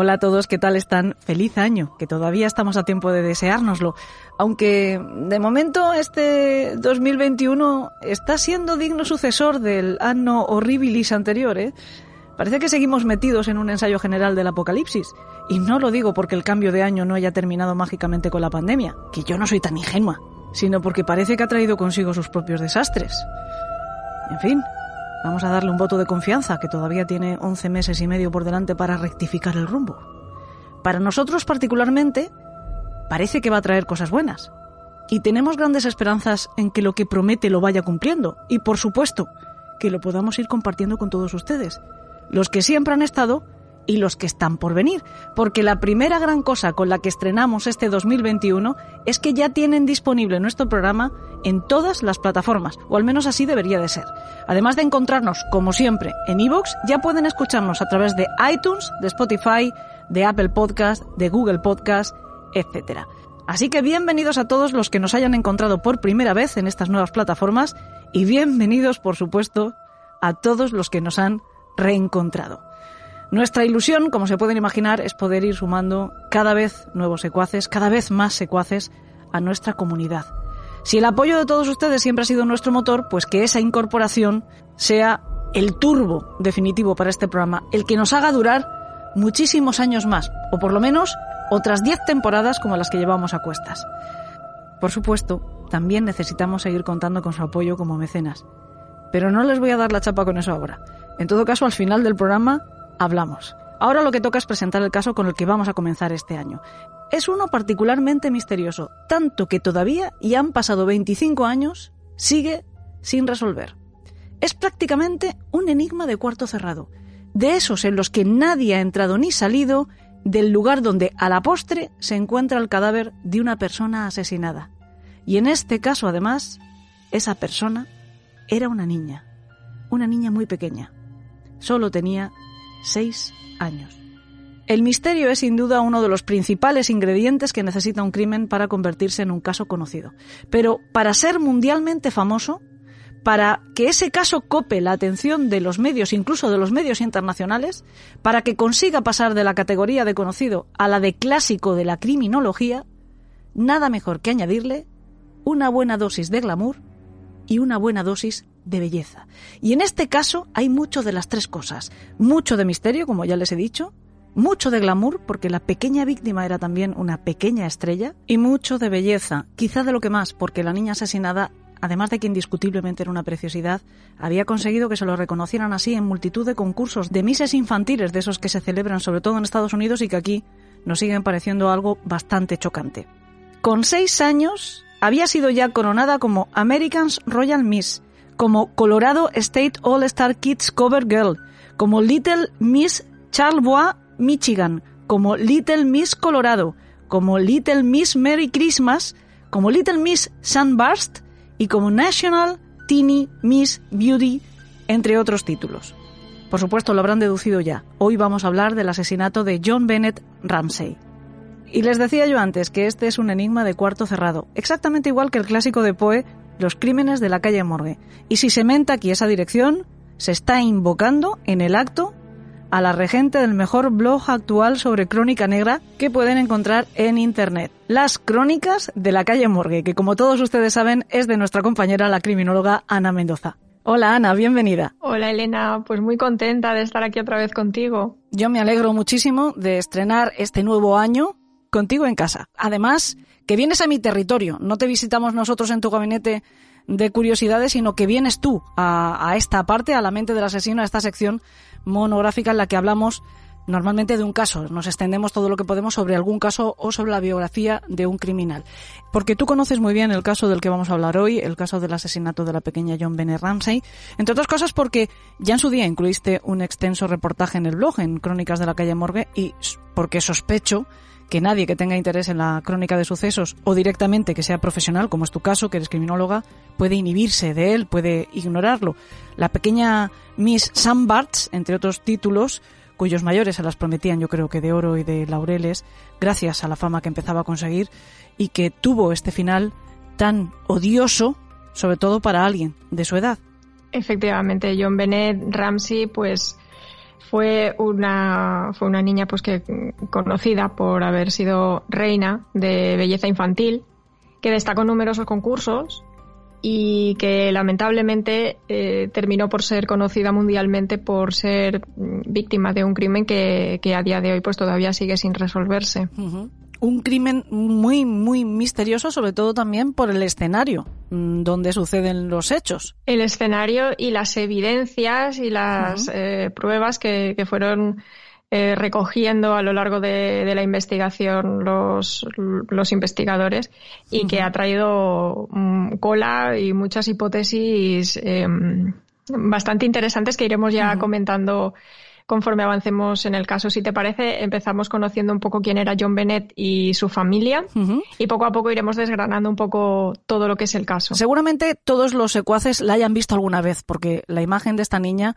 Hola a todos, ¿qué tal están? Feliz año, que todavía estamos a tiempo de deseárnoslo. Aunque de momento este 2021 está siendo digno sucesor del anno horribilis anterior, ¿eh? Parece que seguimos metidos en un ensayo general del apocalipsis. Y no lo digo porque el cambio de año no haya terminado mágicamente con la pandemia, que yo no soy tan ingenua, sino porque parece que ha traído consigo sus propios desastres. En fin, Vamos a darle un voto de confianza, que todavía tiene 11 meses y medio por delante para rectificar el rumbo. Para nosotros particularmente, parece que va a traer cosas buenas. Y tenemos grandes esperanzas en que lo que promete lo vaya cumpliendo. Y por supuesto, que lo podamos ir compartiendo con todos ustedes. Los que siempre han estado y los que están por venir, porque la primera gran cosa con la que estrenamos este 2021 es que ya tienen disponible nuestro programa en todas las plataformas, o al menos así debería de ser. Además de encontrarnos, como siempre, en iVoox, ya pueden escucharnos a través de iTunes, de Spotify, de Apple Podcast, de Google Podcast, etc. Así que bienvenidos a todos los que nos hayan encontrado por primera vez en estas nuevas plataformas y bienvenidos, por supuesto, a todos los que nos han reencontrado. Nuestra ilusión, como se pueden imaginar, es poder ir sumando cada vez nuevos secuaces, cada vez más secuaces a nuestra comunidad. Si el apoyo de todos ustedes siempre ha sido nuestro motor, pues que esa incorporación sea el turbo definitivo para este programa, el que nos haga durar muchísimos años más, o por lo menos otras 10 temporadas como las que llevamos a cuestas. Por supuesto, también necesitamos seguir contando con su apoyo como mecenas. Pero no les voy a dar la chapa con eso ahora. En todo caso, al final del programa hablamos. Ahora lo que toca es presentar el caso con el que vamos a comenzar este año. Es uno particularmente misterioso, tanto que todavía, y han pasado 25 años, sigue sin resolver. Es prácticamente un enigma de cuarto cerrado, de esos en los que nadie ha entrado ni salido del lugar donde a la postre se encuentra el cadáver de una persona asesinada. Y en este caso, además, esa persona era una niña, una niña muy pequeña. Solo tenía seis años. El misterio es sin duda uno de los principales ingredientes que necesita un crimen para convertirse en un caso conocido. Pero para ser mundialmente famoso, para que ese caso cope la atención de los medios, incluso de los medios internacionales, para que consiga pasar de la categoría de conocido a la de clásico de la criminología, nada mejor que añadirle una buena dosis de glamour y una buena dosis de belleza. Y en este caso hay mucho de las tres cosas. Mucho de misterio, como ya les he dicho, mucho de glamour, porque la pequeña víctima era también una pequeña estrella, y mucho de belleza, quizá de lo que más, porque la niña asesinada, además de que indiscutiblemente era una preciosidad, había conseguido que se lo reconocieran así en multitud de concursos de mises infantiles, de esos que se celebran sobre todo en Estados Unidos y que aquí nos siguen pareciendo algo bastante chocante. Con seis años había sido ya coronada como American's Royal Miss, como Colorado State All Star Kids Cover Girl, como Little Miss Charlevoix, Michigan, como Little Miss Colorado, como Little Miss Merry Christmas, como Little Miss Sunburst y como National Teeny Miss Beauty, entre otros títulos. Por supuesto, lo habrán deducido ya. Hoy vamos a hablar del asesinato de John Bennett Ramsey. Y les decía yo antes que este es un enigma de cuarto cerrado, exactamente igual que el clásico de Poe los crímenes de la calle Morgue. Y si se menta aquí esa dirección, se está invocando en el acto a la regente del mejor blog actual sobre crónica negra que pueden encontrar en Internet. Las crónicas de la calle Morgue, que como todos ustedes saben es de nuestra compañera la criminóloga Ana Mendoza. Hola Ana, bienvenida. Hola Elena, pues muy contenta de estar aquí otra vez contigo. Yo me alegro muchísimo de estrenar este nuevo año contigo en casa. Además, que vienes a mi territorio. No te visitamos nosotros en tu gabinete de curiosidades, sino que vienes tú a, esta parte, a la mente del asesino, a esta sección monográfica en la que hablamos normalmente de un caso. Nos extendemos todo lo que podemos sobre algún caso o sobre la biografía de un criminal. Porque tú conoces muy bien el caso del que vamos a hablar hoy, el caso del asesinato de la pequeña John Bennett Ramsey, entre otras cosas porque ya en su día incluiste un extenso reportaje en el blog, en Crónicas de la calle Morgue, y porque sospecho que nadie que tenga interés en la crónica de sucesos o directamente que sea profesional, como es tu caso, que eres criminóloga, puede inhibirse de él, puede ignorarlo. La pequeña Miss Sam Barts, entre otros títulos, cuyos mayores se las prometían yo creo que de oro y de laureles, gracias a la fama que empezaba a conseguir y que tuvo este final tan odioso, sobre todo para alguien de su edad. Efectivamente, John Bennett Ramsey, pues fue una, fue una niña pues que conocida por haber sido reina de belleza infantil, que destacó en numerosos concursos y que lamentablemente eh, terminó por ser conocida mundialmente por ser mm, víctima de un crimen que, a día de hoy pues todavía sigue sin resolverse. Un crimen muy, muy misterioso, sobre todo también por el escenario mm, donde suceden los hechos. El escenario y las evidencias y las eh, pruebas que, que fueron eh, recogiendo a lo largo de, la investigación los, los investigadores y que ha traído mm, cola y muchas hipótesis em, bastante interesantes que iremos ya comentando conforme avancemos en el caso. Si te parece, empezamos conociendo un poco quién era John Bennett y su familia y poco a poco iremos desgranando un poco todo lo que es el caso. Seguramente todos los secuaces la hayan visto alguna vez porque la imagen de esta niña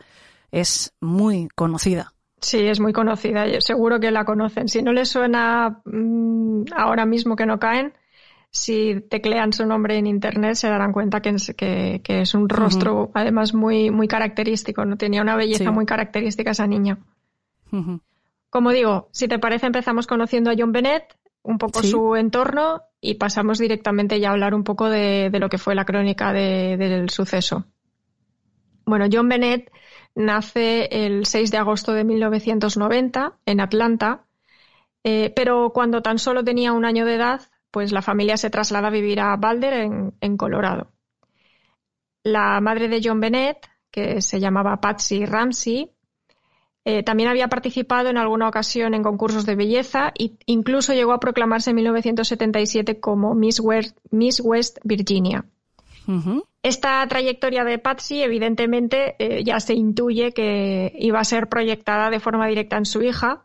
es muy conocida. Sí, es muy conocida, seguro que la conocen. Si no les suena mm, ahora mismo que no caen, si teclean su nombre en internet se darán cuenta que es, que, es un rostro además muy, muy característico, no tenía una belleza muy característica esa niña. Como digo, si te parece empezamos conociendo a John Bennett, un poco su entorno y pasamos directamente ya a hablar un poco de, lo que fue la crónica del suceso. Bueno, John Bennett nace el 6 de agosto de 1990 en Atlanta, eh, pero cuando tan solo tenía un año de edad, pues la familia se traslada a vivir a Boulder, en, Colorado. La madre de John Bennett, que se llamaba Patsy Ramsey, eh, también había participado en alguna ocasión en concursos de belleza e incluso llegó a proclamarse en 1977 como Miss West, Virginia. Esta trayectoria de Patsy, evidentemente, eh, ya se intuye que iba a ser proyectada de forma directa en su hija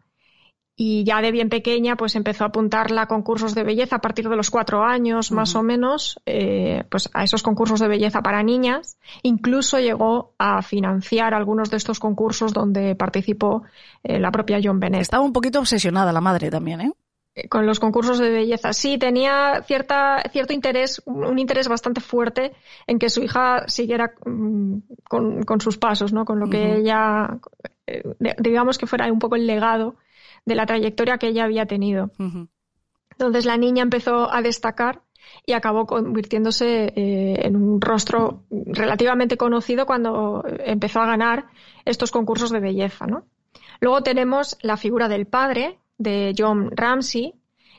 y ya de bien pequeña pues empezó a apuntarla a concursos de belleza a partir de los cuatro años más o menos eh, pues a esos concursos de belleza para niñas incluso llegó a financiar algunos de estos concursos donde participó eh, la propia John Bennett estaba un poquito obsesionada la madre también ¿eh? con los concursos de belleza. Sí, tenía cierta, cierto interés, un interés bastante fuerte en que su hija siguiera mm, con, sus pasos, ¿no? Con lo que ella, eh, digamos que fuera un poco el legado de la trayectoria que ella había tenido. Entonces la niña empezó a destacar y acabó convirtiéndose eh, en un rostro relativamente conocido cuando empezó a ganar estos concursos de belleza, ¿no? Luego tenemos la figura del padre, de John Ramsey.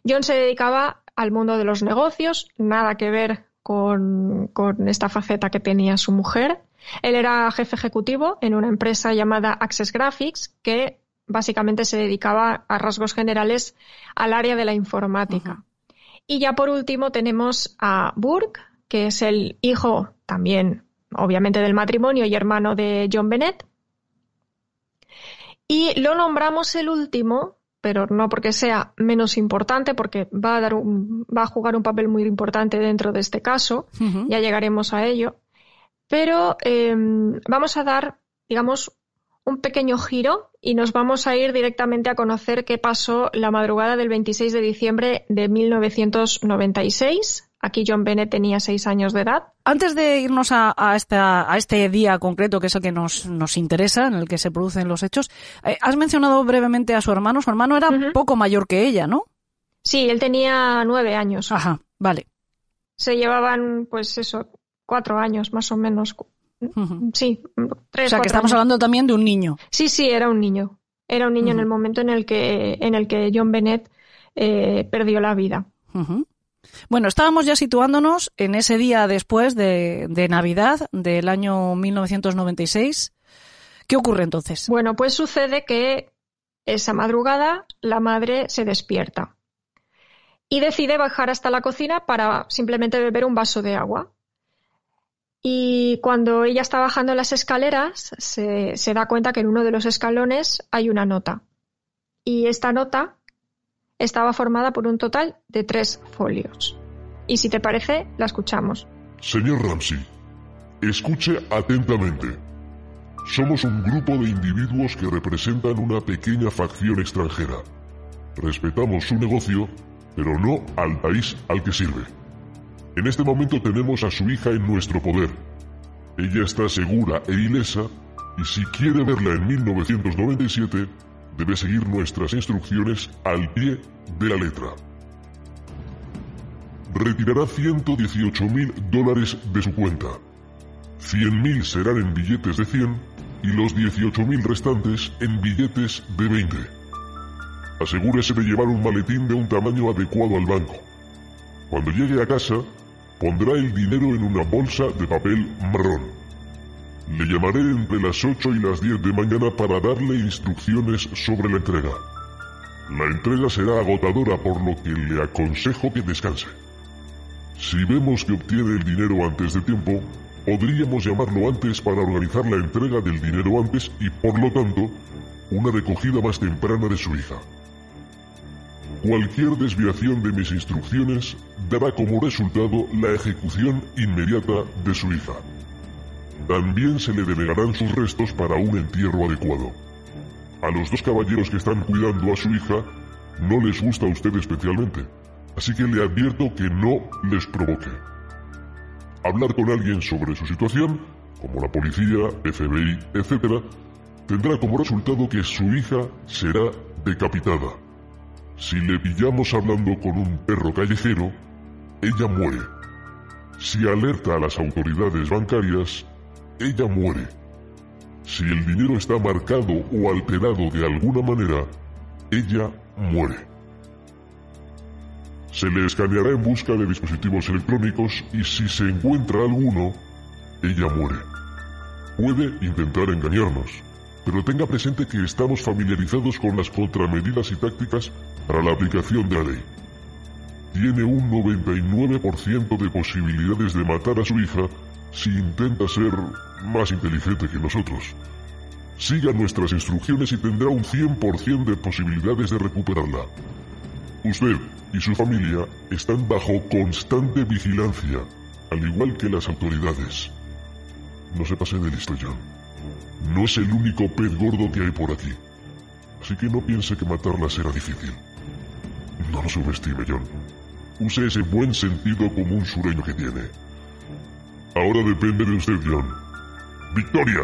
John se dedicaba al mundo de los negocios, nada que ver con, esta faceta que tenía su mujer. Él era jefe ejecutivo en una empresa llamada Access Graphics, que básicamente se dedicaba a rasgos generales al área de la informática. Y ya por último tenemos a Burke, que es el hijo también, obviamente, del matrimonio y hermano de John Bennett. Y lo nombramos el último pero no porque sea menos importante, porque va a, dar va a jugar un papel muy importante dentro de este caso, ya llegaremos a ello, pero em, vamos a dar, digamos, un pequeño giro y nos vamos a ir directamente a conocer qué pasó la madrugada del 26 de diciembre de 1996 Aquí John Bennett tenía seis años de edad. Antes de irnos a, a, a este día concreto, que es el que nos, nos, interesa, en el que se producen los hechos, eh, has mencionado brevemente a su hermano. Su hermano era poco mayor que ella, ¿no? Sí, él tenía nueve años. Ajá, vale. Se llevaban, pues eso, cuatro años más o menos. Sí, tres. O sea, que estamos hablando también de un niño. Sí, sí, era un niño. Era un niño en el momento en el que, en el que John Bennett eh, perdió la vida. Bueno, estábamos ya situándonos en ese día después de, Navidad del año 1996. ¿Qué ocurre entonces? Bueno, pues sucede que esa madrugada la madre se despierta y decide bajar hasta la cocina para simplemente beber un vaso de agua. Y cuando ella está bajando las escaleras, se, da cuenta que en uno de los escalones hay una nota. Y esta nota estaba formada por un total de tres folios. Y si te parece, la escuchamos. Señor Ramsey, escuche atentamente. Somos un grupo de individuos que representan una pequeña facción extranjera. Respetamos su negocio, pero no al país al que sirve. En este momento tenemos a su hija en nuestro poder. Ella está segura e ilesa Y si quiere verla en 1997, debe seguir nuestras instrucciones al pie de la letra. Retirará 118 mil dólares de su cuenta. 100 mil serán en billetes de 100 y los 18 mil restantes en billetes de 20. Asegúrese de llevar un maletín de un tamaño adecuado al banco. Cuando llegue a casa, pondrá el dinero en una bolsa de papel marrón. Le llamaré entre las 8 y las 10 de mañana para darle instrucciones sobre la entrega. La entrega será agotadora por lo que le aconsejo que descanse. Si vemos que obtiene el dinero antes de tiempo, podríamos llamarlo antes para organizar la entrega del dinero antes y por lo tanto una recogida más temprana de su hija. Cualquier desviación de mis instrucciones dará como resultado la ejecución inmediata de su hija. También se le denegarán sus restos para un entierro adecuado. A los dos caballeros que están cuidando a su hija no les gusta a usted especialmente, así que le advierto que no les provoque. Hablar con alguien sobre su situación, como la policía, FBI, etc., tendrá como resultado que su hija será decapitada. Si le pillamos hablando con un perro callejero, ella muere. Si alerta a las autoridades bancarias, ella muere. Si el dinero está marcado o alterado de alguna manera, ella muere. Se le escaneará en busca de dispositivos electrónicos y si se encuentra alguno, ella muere. Puede intentar engañarnos, pero tenga presente que estamos familiarizados con las contramedidas y tácticas para la aplicación de la ley. Tiene un 99% de posibilidades de matar a su hija si intenta ser más inteligente que nosotros. Siga nuestras instrucciones y tendrá un 100% de posibilidades de recuperarla. Usted y su familia están bajo constante vigilancia, al igual que las autoridades. No se pase de listo, John. No es el único pez gordo que hay por aquí. Así que no piense que matarla será difícil. No lo subestime, John. Use ese buen sentido común sureño que tiene. Ahora depende de usted, John. Victoria.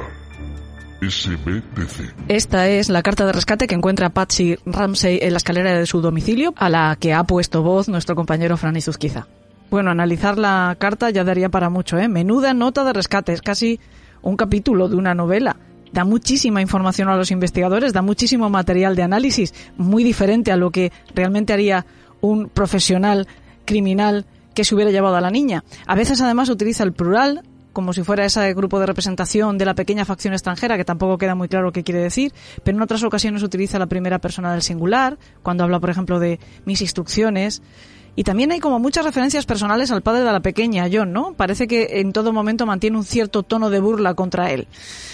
SBTC. Esta es la carta de rescate que encuentra Patsy Ramsey en la escalera de su domicilio, a la que ha puesto voz nuestro compañero Franny Zuzquiza. Bueno, analizar la carta ya daría para mucho, ¿eh? Menuda nota de rescate, es casi un capítulo de una novela. Da muchísima información a los investigadores, da muchísimo material de análisis, muy diferente a lo que realmente haría un profesional criminal que se hubiera llevado a la niña. A veces además utiliza el plural, como si fuera ese grupo de representación de la pequeña facción extranjera, que tampoco queda muy claro qué quiere decir, pero en otras ocasiones utiliza la primera persona del singular, cuando habla, por ejemplo, de mis instrucciones. Y también hay como muchas referencias personales al padre de la pequeña, John, ¿no? Parece que en todo momento mantiene un cierto tono de burla contra él.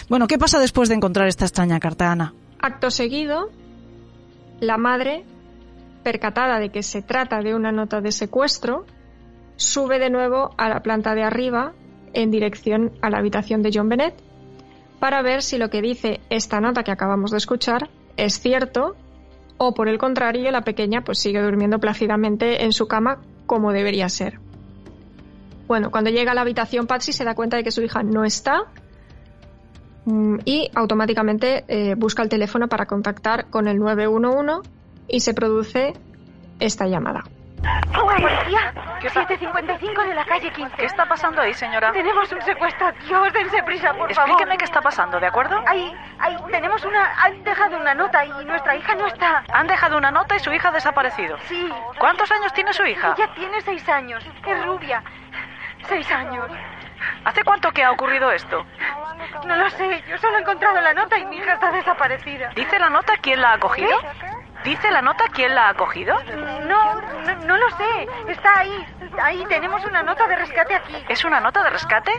Bueno, ¿qué pasa después de encontrar esta extraña carta, Ana? Acto seguido, la madre, percatada de que se trata de una nota de secuestro, sube de nuevo a la planta de arriba en dirección a la habitación de John Bennett para ver si lo que dice esta nota que acabamos de escuchar es cierto o por el contrario la pequeña pues sigue durmiendo plácidamente en su cama como debería ser. Bueno, cuando llega a la habitación Patsy se da cuenta de que su hija no está mm, y automáticamente eh, busca el teléfono para contactar con el 911 y se produce esta llamada. Policía, 755 de la calle 15. ¿Qué está pasando ahí, señora? Tenemos un secuestro. Dios, dense prisa, por favor. Explíqueme qué está pasando, ¿de acuerdo? Ahí, ahí, tenemos una... Han dejado una nota y nuestra hija no está. Han dejado una nota y su hija ha desaparecido. Sí. ¿Cuántos años tiene su hija? Ella tiene seis años. Es rubia. Seis años. ¿Hace cuánto que ha ocurrido esto? No lo sé. Yo solo he encontrado la nota y mi hija está desaparecida. ¿Dice la nota quién la ha cogido? ¿Dice la nota quién la ha cogido? No, no, no lo sé. Está ahí. Ahí tenemos una nota de rescate aquí. ¿Es una nota de rescate?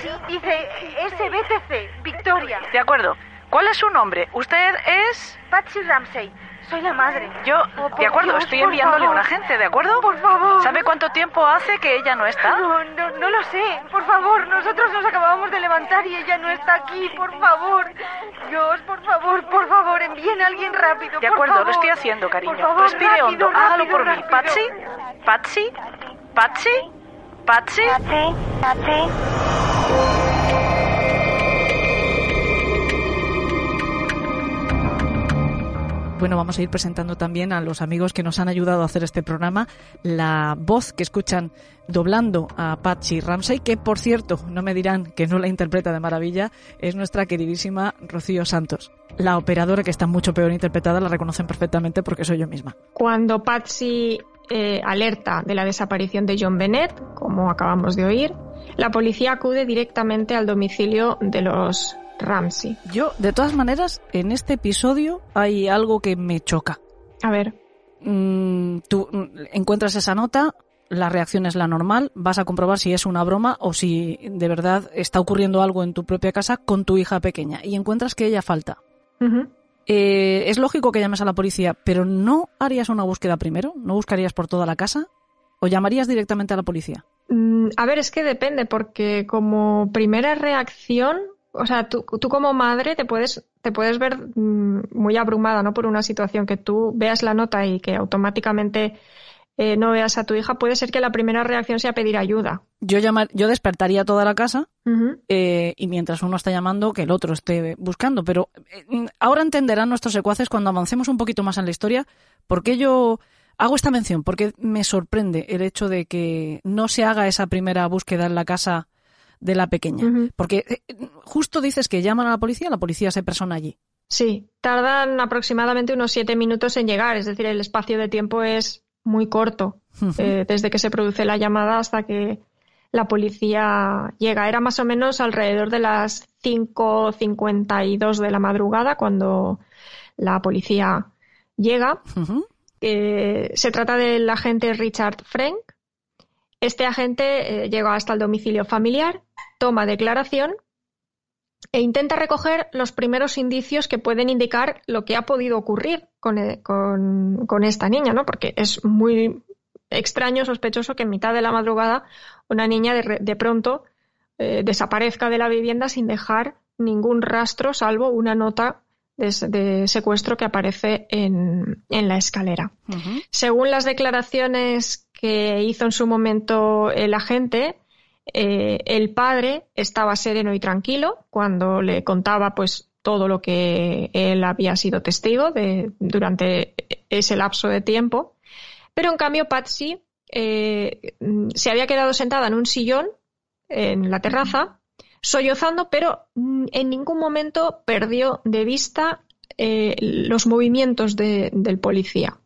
Sí, dice SBTC, Victoria. De acuerdo. ¿Cuál es su nombre? ¿Usted es...? Patsy Ramsey. Soy la madre. Yo, Oh, de acuerdo, Dios, estoy enviándole favor. un agente, ¿de acuerdo? Por favor. ¿Sabe cuánto tiempo hace que ella no está? No, no, no lo sé. Por favor, nosotros nos acabamos de levantar y ella no está aquí. Por favor. Dios, por favor, por favor, envíen a alguien rápido. De por acuerdo, lo estoy haciendo, cariño. Por favor, Respire rápido, hondo, rápido, hágalo por mí. rápido. Patsy, Patsy, Patsy, Patsy. Bueno, vamos a ir presentando también a los amigos que nos han ayudado a hacer este programa. La voz que escuchan doblando a Patsy Ramsey, que por cierto, no me dirán que no la interpreta de maravilla, es nuestra queridísima Rocío Santos. La operadora que está mucho peor interpretada la reconocen perfectamente porque soy yo misma. Cuando Patsy eh, alerta de la desaparición de John Bennett, como acabamos de oír, la policía acude directamente al domicilio de los Ramsey. Yo, de todas maneras, en este episodio hay algo que me choca. A ver. Mm, tú mm, encuentras esa nota, la reacción es la normal, vas a comprobar si es una broma o si de verdad está ocurriendo algo en tu propia casa con tu hija pequeña y encuentras que ella falta. Eh, es lógico que llames a la policía, pero ¿no harías una búsqueda primero? ¿No buscarías por toda la casa? ¿O llamarías directamente a la policía? Mm, a ver, es que depende, porque como primera reacción, o sea, tú, tú, como madre te puedes, te puedes ver muy abrumada, ¿no? Por una situación que tú veas la nota y que automáticamente eh, no veas a tu hija, puede ser que la primera reacción sea pedir ayuda. Yo, llamar, yo despertaría toda la casa eh, y mientras uno está llamando, que el otro esté buscando. Pero eh, ahora entenderán nuestros secuaces cuando avancemos un poquito más en la historia por qué yo hago esta mención, porque me sorprende el hecho de que no se haga esa primera búsqueda en la casa de la pequeña. Porque justo dices que llaman a la policía, la policía se persona allí. Sí, tardan aproximadamente unos siete minutos en llegar, es decir, el espacio de tiempo es muy corto, eh, desde que se produce la llamada hasta que la policía llega. Era más o menos alrededor de las 5.52 de la madrugada cuando la policía llega. Eh, se trata del agente Richard Frank. Este agente eh, llega hasta el domicilio familiar, toma declaración e intenta recoger los primeros indicios que pueden indicar lo que ha podido ocurrir con, eh, esta niña, ¿no? Porque es muy extraño, sospechoso que en mitad de la madrugada una niña de, pronto eh, desaparezca de la vivienda sin dejar ningún rastro, salvo una nota de, secuestro que aparece en, la escalera. Según las declaraciones que hizo en su momento el agente, eh, el padre estaba sereno y tranquilo cuando le contaba pues todo lo que él había sido testigo de, durante ese lapso de tiempo. Pero en cambio Patsy eh, se había quedado sentada en un sillón en la terraza, sollozando, pero en ningún momento perdió de vista eh, los movimientos del policía.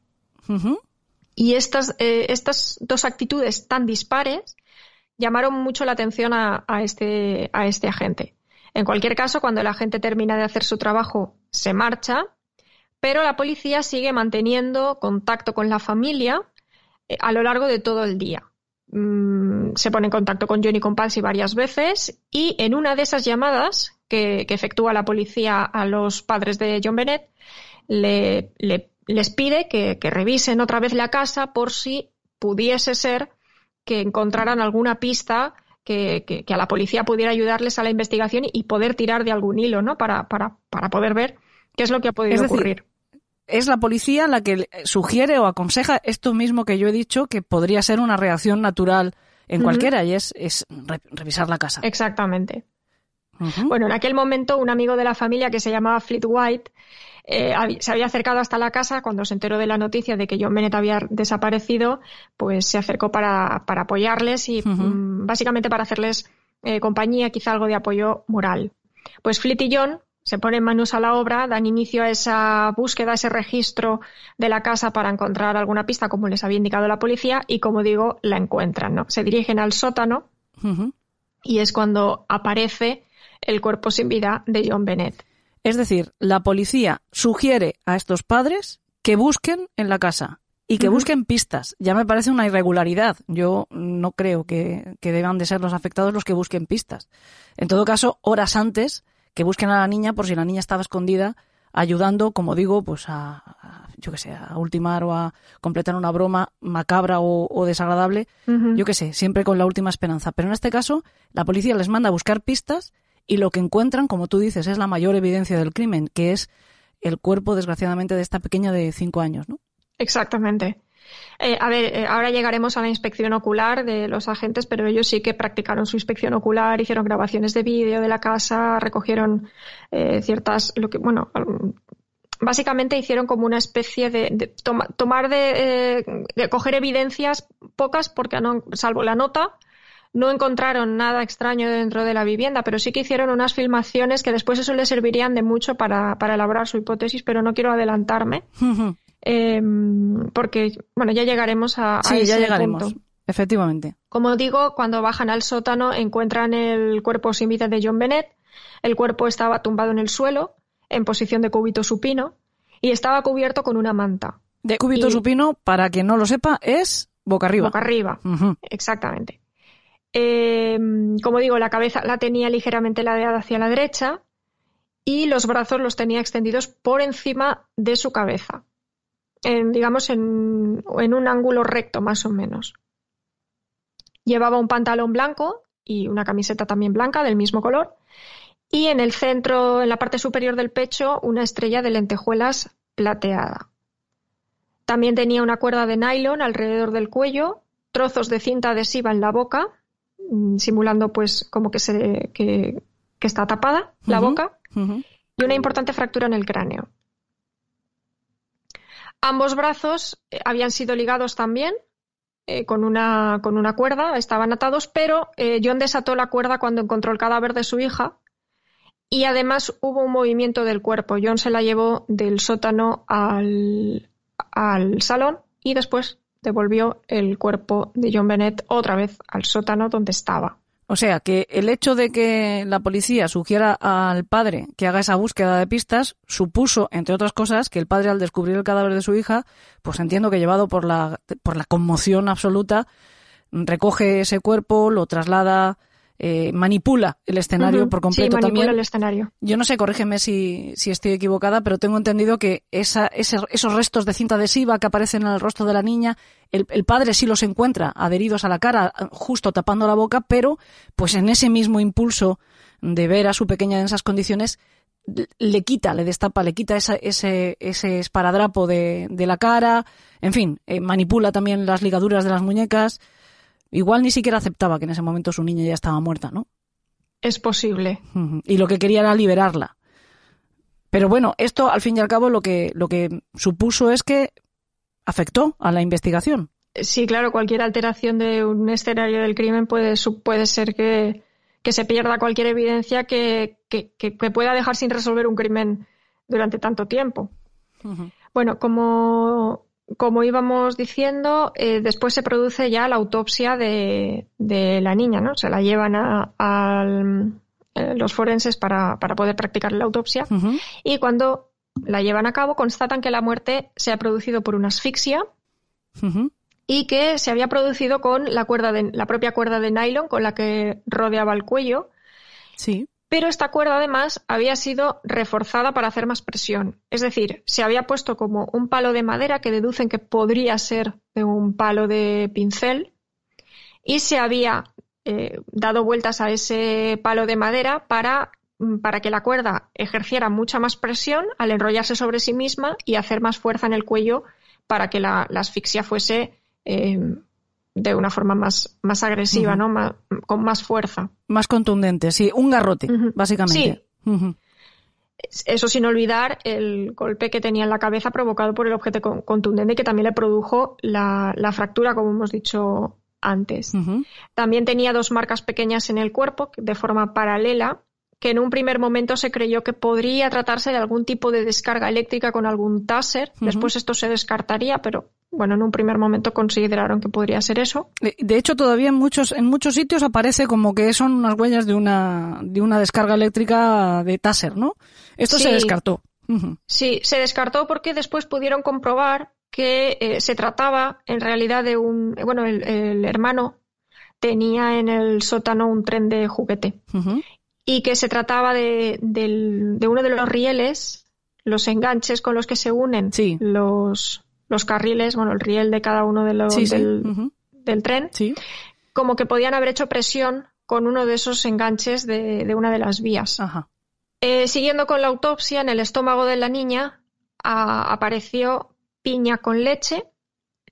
Y estas, estas dos actitudes tan dispares llamaron mucho la atención a, este, a este agente. En cualquier caso, cuando el agente termina de hacer su trabajo, se marcha, pero la policía sigue manteniendo contacto con la familia eh, a lo largo de todo el día. Mm, se pone en contacto con Johnny Compalsi varias veces y en una de esas llamadas que, efectúa la policía a los padres de John Bennett, les pide que revisen otra vez la casa por si pudiese ser que encontraran alguna pista que, a la policía pudiera ayudarles a la investigación y poder tirar de algún hilo, ¿no? Para, para, para poder ver qué es lo que ha podido ocurrir. Es la policía la que sugiere o aconseja esto mismo que yo he dicho, que podría ser una reacción natural en cualquiera, y es, es revisar la casa. Exactamente. Bueno, en aquel momento un amigo de la familia que se llamaba Fleet White eh, se había acercado hasta la casa cuando se enteró de la noticia de que John Bennett había desaparecido, pues se acercó para, apoyarles y mm, básicamente para hacerles eh, compañía, quizá algo de apoyo moral. Pues Fleet y John se ponen manos a la obra, dan inicio a esa búsqueda, a ese registro de la casa para encontrar alguna pista, como les había indicado la policía, y como digo, la encuentran. ¿no? Se dirigen al sótano y es cuando aparece el cuerpo sin vida de John Bennett. Es decir, la policía sugiere a estos padres que busquen en la casa y que busquen pistas. Ya me parece una irregularidad. Yo no creo que, deban de ser los afectados los que busquen pistas. En todo caso, horas antes, que busquen a la niña por si la niña estaba escondida, ayudando, como digo, pues a, yo qué sé, a ultimar o a completar una broma macabra o, desagradable. Yo qué sé, siempre con la última esperanza. Pero en este caso, la policía les manda a buscar pistas y lo que encuentran, como tú dices, es la mayor evidencia del crimen, que es el cuerpo, desgraciadamente, de esta pequeña de cinco años, ¿no? Exactamente. Eh, a ver, eh, ahora llegaremos a la inspección ocular de los agentes, pero ellos sí que practicaron su inspección ocular, hicieron grabaciones de vídeo de la casa, recogieron eh, ciertas, lo que, bueno, básicamente hicieron como una especie de, tomar de, de, coger evidencias pocas porque salvo la nota no encontraron nada extraño dentro de la vivienda, pero sí que hicieron unas filmaciones que después eso les servirían de mucho para, elaborar su hipótesis, pero no quiero adelantarme. Em, porque, bueno, ya llegaremos a, sí, ya llegaremos. Efectivamente. Como digo, cuando bajan al sótano encuentran el cuerpo sin vida de John Bennett. El cuerpo estaba tumbado en el suelo, en posición de cúbito supino, y estaba cubierto con una manta. De cúbito supino, para quien no lo sepa, es boca arriba. Boca arriba, exactamente. Em, como digo, la cabeza la tenía ligeramente ladeada hacia la derecha y los brazos los tenía extendidos por encima de su cabeza, digamos en, un ángulo recto más o menos. Llevaba un pantalón blanco y una camiseta también blanca del mismo color y en el centro, en la parte superior del pecho, una estrella de lentejuelas plateada. También tenía una cuerda de nylon alrededor del cuello, trozos de cinta adhesiva en la boca simulando pues como que se que, está tapada la boca y una importante fractura en el cráneo. Ambos brazos eh, habían sido ligados también eh, con, una, con una cuerda, estaban atados, pero eh, John desató la cuerda cuando encontró el cadáver de su hija y además hubo un movimiento del cuerpo. John se la llevó del sótano al, al salón y después devolvió el cuerpo de John Bennett otra vez al sótano donde estaba. O sea, que el hecho de que la policía sugiera al padre que haga esa búsqueda de pistas supuso, entre otras cosas, que el padre al descubrir el cadáver de su hija, pues entiendo que llevado por la, por la conmoción absoluta, recoge ese cuerpo, lo traslada eh, manipula el escenario por completo sí, manipula el escenario. Yo no sé, corrígeme si, si estoy equivocada, pero tengo entendido que esa, esos restos de cinta adhesiva que aparecen en el rostro de la niña, el, el, padre sí los encuentra adheridos a la cara, justo tapando la boca, pero pues en ese mismo impulso de ver a su pequeña en esas condiciones, le quita, le destapa, le quita ese, ese, ese esparadrapo de, de la cara, en fin, eh, manipula también las ligaduras de las muñecas. Igual ni siquiera aceptaba que en ese momento su niña ya estaba muerta, ¿no? Es posible. Y lo que quería era liberarla. Pero bueno, esto al fin y al cabo lo que, lo que supuso es que afectó a la investigación. Sí, claro, cualquier alteración de un escenario del crimen puede, puede ser que, se pierda cualquier evidencia que, pueda dejar sin resolver un crimen durante tanto tiempo. Bueno, como como íbamos diciendo, eh, después se produce ya la autopsia de, la niña, ¿no? Se la llevan a, eh, los forenses para, poder practicar la autopsia y cuando la llevan a cabo constatan que la muerte se ha producido por una asfixia y que se había producido con la cuerda de, la propia cuerda de nylon con la que rodeaba el cuello. Sí pero esta cuerda además había sido reforzada para hacer más presión. Es decir, se había puesto como un palo de madera que deducen que podría ser de un palo de pincel y se había eh, dado vueltas a ese palo de madera para, mm, para, que la cuerda ejerciera mucha más presión al enrollarse sobre sí misma y hacer más fuerza en el cuello para que la, asfixia fuese eh, de una forma más, más agresiva, ¿no? con más fuerza. Más contundente, sí, un garrote, básicamente. Sí. Eso sin olvidar el golpe que tenía en la cabeza provocado por el objeto contundente que también le produjo la, fractura, como hemos dicho antes. También tenía dos marcas pequeñas en el cuerpo de forma paralela que en un primer momento se creyó que podría tratarse de algún tipo de descarga eléctrica con algún taser. Después esto se descartaría, pero bueno, en un primer momento consideraron que podría ser eso. De hecho, todavía en muchos, en muchos sitios aparece como que son unas huellas de una, de una descarga eléctrica de taser, ¿no? Esto se descartó. Sí, se descartó porque después pudieron comprobar que eh, se trataba en realidad de un, bueno, el, hermano tenía en el sótano un tren de juguete y que se trataba de, uno de los rieles, los enganches con los que se unen los, los carriles, bueno, el riel de cada uno de los del, tren, como que podían haber hecho presión con uno de esos enganches de, una de las vías. Eh, siguiendo con la autopsia, en el estómago de la niña apareció piña con leche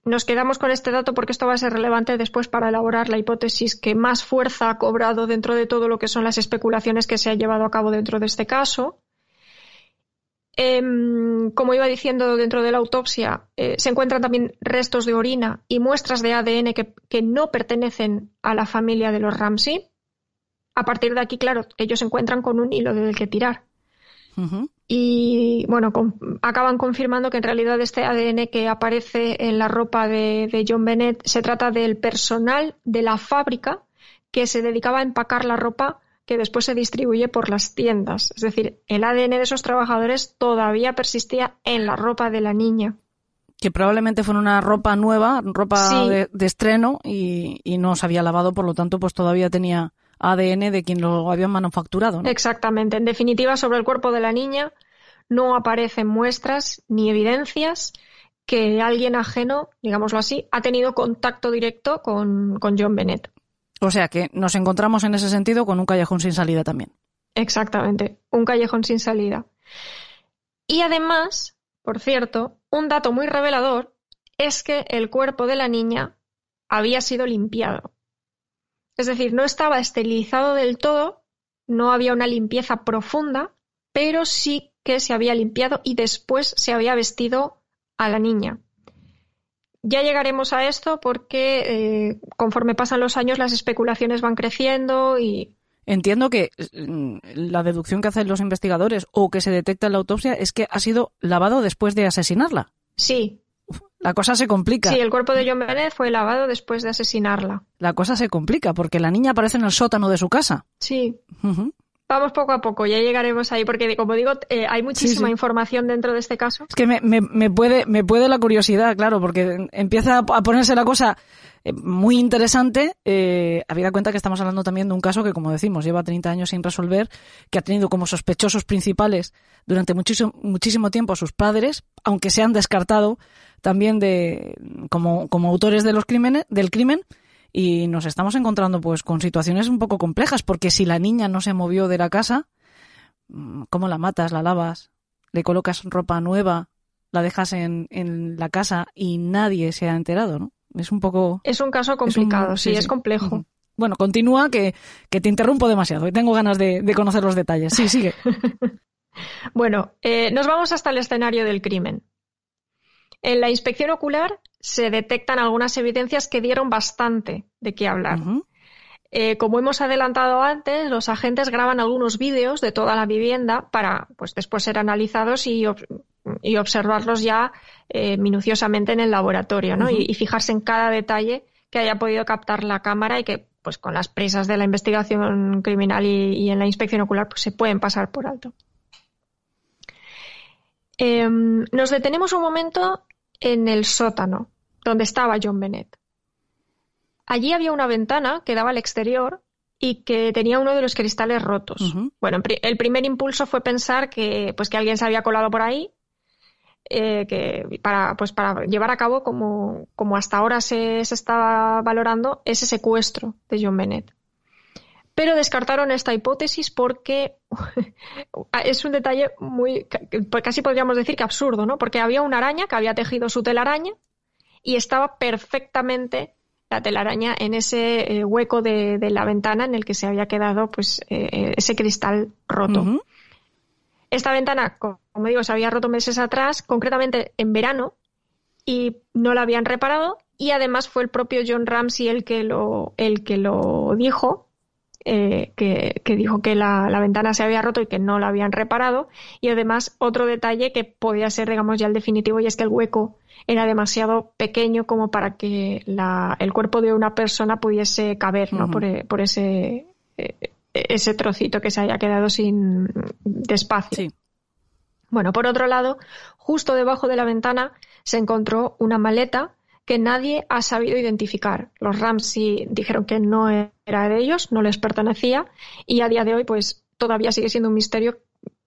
nos quedamos con este dato porque esto va a ser relevante después para elaborar la hipótesis que más fuerza ha cobrado dentro de todo lo que son las especulaciones que se han llevado a cabo dentro de este caso. Em, como iba diciendo dentro de la autopsia, eh, se encuentran también restos de orina y muestras de ADN que, que, no pertenecen a la familia de los Ramsey. A partir de aquí, claro, ellos se encuentran con un hilo del que tirar. Y bueno, con, acaban confirmando que en realidad este ADN que aparece en la ropa de, de John Bennett se trata del personal de la fábrica que se dedicaba a empacar la ropa que después se distribuye por las tiendas. Es decir, el ADN de esos trabajadores todavía persistía en la ropa de la niña. Que probablemente fue una ropa nueva, ropa Sí. de, de estreno y, y no se había lavado, por lo tanto, pues todavía tenía ADN de quien lo había manufacturado. ¿no? Exactamente. En definitiva, sobre el cuerpo de la niña no aparecen muestras ni evidencias que alguien ajeno, digámoslo así, ha tenido contacto directo con, con John Bennett. O sea que nos encontramos en ese sentido con un callejón sin salida también. Exactamente, un callejón sin salida. Y además, por cierto, un dato muy revelador es que el cuerpo de la niña había sido limpiado. Es decir, no estaba esterilizado del todo, no había una limpieza profunda, pero sí que se había limpiado y después se había vestido a la niña. Ya llegaremos a esto porque eh, conforme pasan los años las especulaciones van creciendo y Entiendo que mm, la deducción que hacen los investigadores o que se detecta en la autopsia es que ha sido lavado después de asesinarla. sí, La cosa se complica. Sí, el cuerpo de John Bennett fue lavado después de asesinarla. La cosa se complica porque la niña aparece en el sótano de su casa. Sí. Vamos poco a poco, ya llegaremos ahí, porque como digo, eh, hay muchísima sí. información dentro de este caso. Es que me, me- me puede, me puede la curiosidad, claro, porque empieza a ponerse la cosa eh, muy interesante, eh, habida cuenta que estamos hablando también de un caso que, como decimos, lleva 30 años sin resolver, que ha tenido como sospechosos principales durante muchísimo, muchísimo tiempo a sus padres, aunque se han descartado también de, como, como autores de los crímenes, del crimen, y nos estamos encontrando pues con situaciones un poco complejas, porque si la niña no se movió de la casa, mm, ¿cómo la matas? ¿La lavas? ¿Le colocas ropa nueva? ¿La dejas en, en la casa y nadie se ha enterado, no? Es un poco... Es un caso es un- complicado, sí, es complejo. Bueno, continúa, que, que te interrumpo demasiado y tengo ganas de, de conocer los detalles. Sí, sigue. Bueno, eh, nos vamos hasta el escenario del crimen. En la inspección ocular se detectan algunas evidencias que dieron bastante de qué hablar. Eh, como hemos adelantado antes, los agentes graban algunos vídeos de toda la vivienda para pues, después ser analizados y, ob- y observarlos ya eh, minuciosamente en el laboratorio ¿no? Y, y fijarse en cada detalle que haya podido captar la cámara y que pues con las prisas de la investigación criminal y, y en la inspección ocular pues, se pueden pasar por alto. Em, nos detenemos un momento en el sótano donde estaba John Bennett. Allí había una ventana que daba al exterior y que tenía uno de los cristales rotos. Bueno, el primer impulso fue pensar que, pues, que alguien se había colado por ahí eh, que para, pues, para llevar a cabo, como, como hasta ahora se, se estaba valorando, ese secuestro de John Bennett. Pero descartaron esta hipótesis porque es un detalle muy, ca- casi podríamos decir que absurdo, ¿no? Porque había una araña que había tejido su telaraña y estaba perfectamente la telaraña en ese eh, hueco de, de la ventana en el que se había quedado pues eh, ese cristal roto. Esta ventana, co- como digo, se había roto meses atrás, concretamente en verano, y no la habían reparado. Y además fue el propio John Ramsey el que lo, el que lo dijo, eh, que, que dijo que la, la ventana se había roto y que no la habían reparado. Y además otro detalle que podía ser, digamos, ya el definitivo, y es que el hueco era demasiado pequeño como para que la- el cuerpo de una persona pudiese caber ¿no? Por, e- por ese, eh, ese trocito que se haya quedado sin despacio. Sí. Bueno, por otro lado, justo debajo de la ventana se encontró una maleta que nadie ha sabido identificar. Los Ramsey dijeron que no era de ellos, no les pertenecía, y a día de hoy, pues todavía sigue siendo un misterio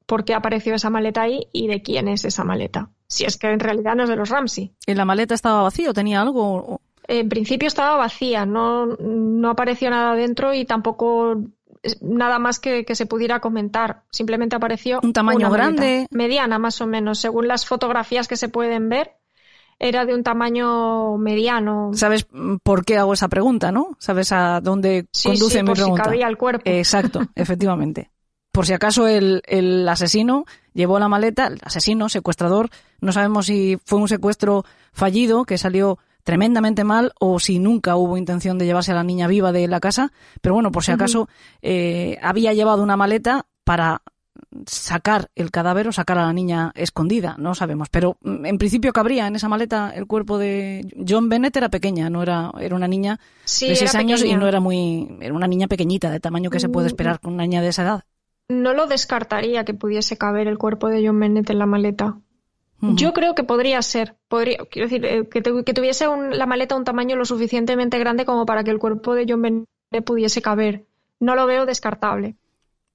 por qué apareció esa maleta ahí y de quién es esa maleta. Si es que en realidad no es de los Ramsey. ¿Y la maleta estaba vacía o tenía algo? En principio estaba vacía, no, no apareció nada dentro y tampoco nada más que, que se pudiera comentar. Simplemente apareció ¿Un tamaño una maleta. grande? mediana más o menos, según las fotografías que se pueden ver, era de un tamaño mediano. ¿Sabes mm, por qué hago esa pregunta, no? ¿Sabes a dónde Sí, conduce sí, mi por si cabía el cuerpo. Exacto, efectivamente. por si acaso el, el asesino llevó la maleta, el asesino, secuestrador, no sabemos si fue un secuestro fallido que salió tremendamente mal o si nunca hubo intención de llevarse a la niña viva de la casa, pero bueno, por si acaso eh, había llevado una maleta para sacar el cadáver o sacar a la niña escondida, no sabemos. Pero mm, en principio cabría en esa maleta el cuerpo de John Bennett era pequeña, no era era una niña de seis años y no era muy era una niña pequeñita de tamaño que se puede mm, esperar con una niña de esa edad. No lo descartaría que pudiese caber el cuerpo de John Bennett en la maleta. Yo creo que podría ser, podría, quiero decir, eh, que, tuviese la maleta un tamaño lo suficientemente grande como para que el cuerpo de John Bennett pudiese caber. No lo veo descartable.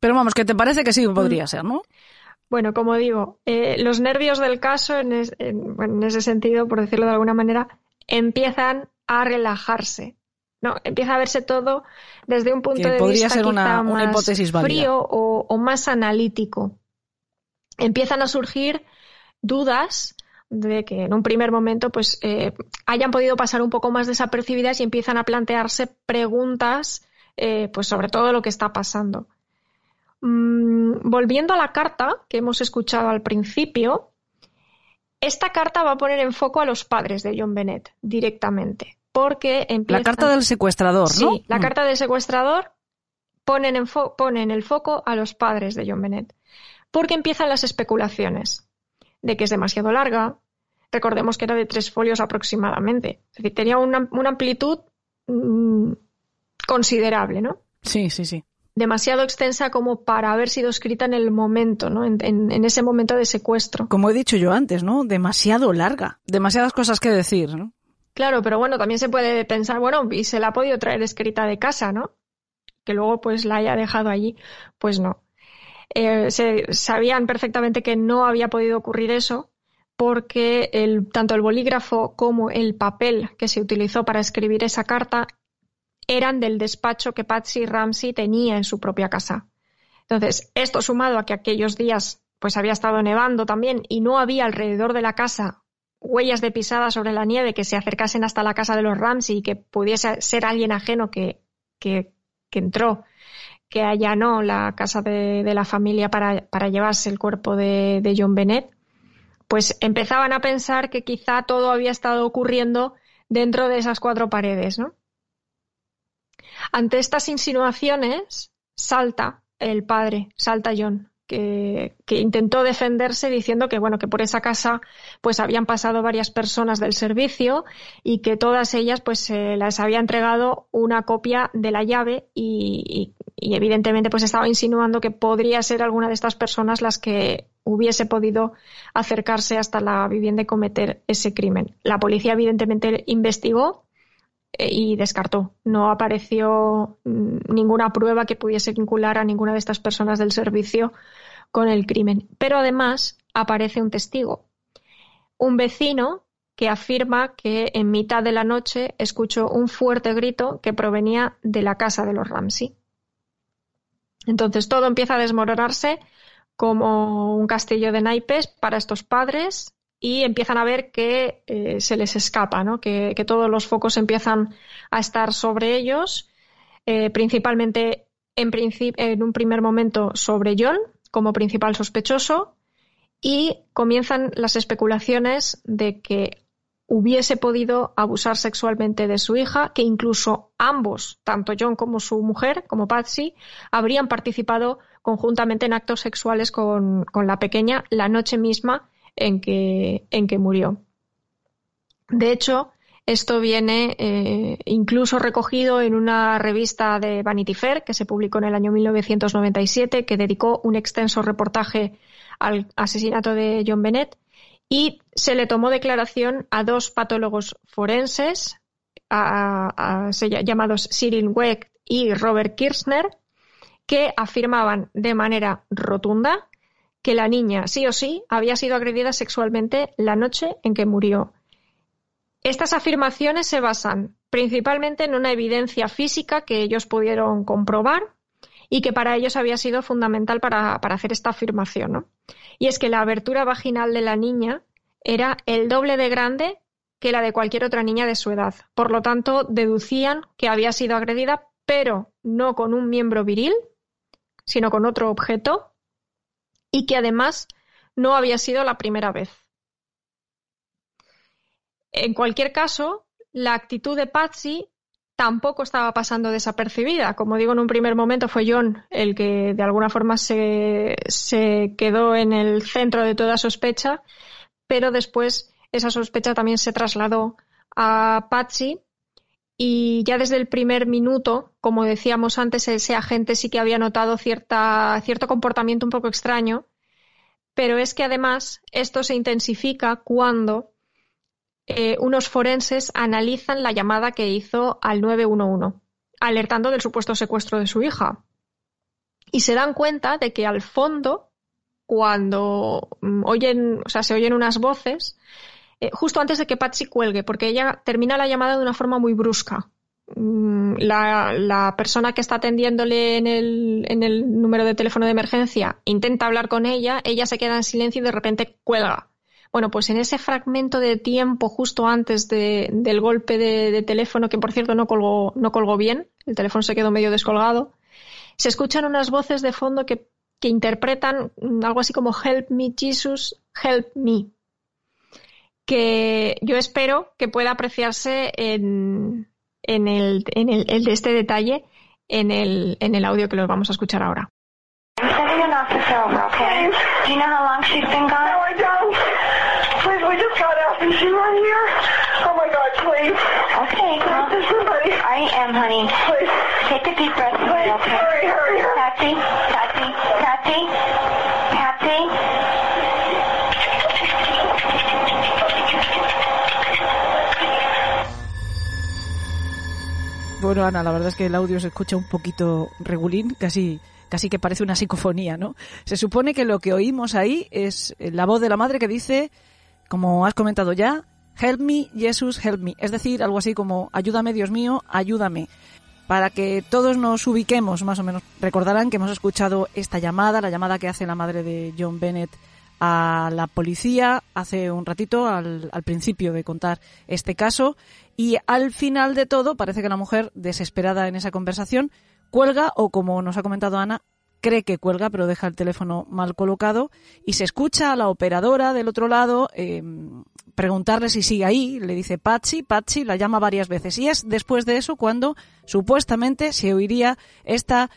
Pero vamos, que te parece que sí podría mm. ser, ¿no? Bueno, como digo, eh, los nervios del caso, en, ese sentido, por decirlo de alguna manera, empiezan a relajarse. No, empieza a verse todo desde un punto de vista ser una, más hipótesis frío o, más analítico. Empiezan a surgir dudas de que en un primer momento pues eh, hayan podido pasar un poco más desapercibidas y empiezan a plantearse preguntas eh, pues sobre todo lo que está pasando. Mm, volviendo a la carta que hemos escuchado al principio, esta carta va a poner en foco a los padres de John Bennett directamente. Porque La carta del secuestrador, ¿no? Sí, la mm. carta del secuestrador pone en, el foco a los padres de John Bennett. Porque empiezan las especulaciones de que es demasiado larga. Recordemos que era de tres folios aproximadamente. Es decir, tenía una, amplitud mm, considerable, ¿no? Sí, sí, sí demasiado extensa como para haber sido escrita en el momento, ¿no? En, ese momento de secuestro. Como he dicho yo antes, ¿no? Demasiado larga. Demasiadas cosas que decir, ¿no? Claro, pero bueno, también se puede pensar, bueno, y se la ha podido traer escrita de casa, ¿no? Que luego pues la haya dejado allí. Pues no. Eh, se, sabían perfectamente que no había podido ocurrir eso porque el, tanto el bolígrafo como el papel que se utilizó para escribir esa carta eran del despacho que Patsy Ramsey tenía en su propia casa. Entonces, esto sumado a que aquellos días pues había estado nevando también y no había alrededor de la casa huellas de pisada sobre la nieve que se acercasen hasta la casa de los Ramsey y que pudiese ser alguien ajeno que, que, entró, que allanó la casa de, la familia para, para, llevarse el cuerpo de, de John Bennett, pues empezaban a pensar que quizá todo había estado ocurriendo dentro de esas cuatro paredes, ¿no? Ante estas insinuaciones, salta el padre, salta John, que, intentó defenderse diciendo que bueno que por esa casa pues habían pasado varias personas del servicio y que todas ellas pues se las había entregado una copia de la llave y, y, evidentemente pues estaba insinuando que podría ser alguna de estas personas las que hubiese podido acercarse hasta la vivienda y cometer ese crimen. La policía evidentemente investigó eh, y descartó. No apareció mm, ninguna prueba que pudiese vincular a ninguna de estas personas del servicio con el crimen. Pero además aparece un testigo, un vecino que afirma que en mitad de la noche escuchó un fuerte grito que provenía de la casa de los Ramsey. Entonces todo empieza a desmoronarse como un castillo de naipes para estos padres y empiezan a ver que eh, se les escapa, que, todos los focos empiezan a estar sobre ellos, eh, principalmente en, un primer momento sobre John como principal sospechoso y comienzan las especulaciones de que hubiese podido abusar sexualmente de su hija, que incluso ambos, tanto John como su mujer, como Patsy, habrían participado conjuntamente en actos sexuales con la pequeña la noche misma en que, en que murió. De hecho, esto viene eh, incluso recogido en una revista de Vanity Fair que se publicó en el año 1997, que dedicó un extenso reportaje al asesinato de John Bennett y se le tomó declaración a dos patólogos forenses llamados Cyril Weck y Robert Kirchner, que afirmaban de manera rotunda que la niña, sí o sí, había sido agredida sexualmente la noche en que murió. Estas afirmaciones se basan principalmente en una evidencia física que ellos pudieron comprobar y que para ellos había sido fundamental para, hacer esta afirmación. Y es que la abertura vaginal de la niña era el doble de grande que la de cualquier otra niña de su edad. Por lo tanto, deducían que había sido agredida, pero no con un miembro viril, sino con otro objeto y que además no había sido la primera vez. En cualquier caso, la actitud de Patsy tampoco estaba pasando desapercibida. Como digo, en un primer momento fue John el que de alguna forma se, quedó en el centro de toda sospecha, pero después esa sospecha también se trasladó a Patsy y ya desde el primer minuto, como decíamos antes, ese agente sí que había notado cierta, cierto comportamiento un poco extraño, pero es que además esto se intensifica cuando eh, unos forenses analizan la llamada que hizo al 911, alertando del supuesto secuestro de su hija. Y se dan cuenta de que al fondo, cuando mm, oyen, o sea, se oyen unas voces, eh, justo antes de que Patsy cuelgue, porque ella termina la llamada de una forma muy brusca. Mm, la, persona que está atendiéndole en el, en el, número de teléfono de emergencia intenta hablar con ella, ella se queda en silencio y de repente cuelga. Bueno, pues en ese fragmento de tiempo justo antes del golpe de, teléfono, que por cierto no colgó, no colgó bien, el teléfono se quedó medio descolgado, se escuchan unas voces de fondo que, que interpretan algo así como Help me Jesus, help me que yo espero que pueda apreciarse en, en, el, en el, el de este detalle en el, en el audio que los vamos a escuchar ahora. Okay? Bueno, Ana, la verdad es que el audio se escucha un poquito regulín, casi, casi que parece una psicofonía, ¿no? Se supone que lo que oímos ahí es la voz de la madre que dice, como has comentado ya, Help me, Jesus, help me. Es decir, algo así como, ayúdame, Dios mío, ayúdame. Para que todos nos ubiquemos, más o menos, recordarán que hemos escuchado esta llamada, la llamada que hace la madre de John Bennett a la policía hace un ratito, al, al, principio de contar este caso, y al final de todo parece que la mujer, desesperada en esa conversación, cuelga o, como nos ha comentado Ana, cree que cuelga, pero deja el teléfono mal colocado y se escucha a la operadora del otro lado eh, preguntarle si sigue ahí. Le dice Patsy, Patsy, la llama varias veces. Y es después de eso cuando supuestamente se oiría esta,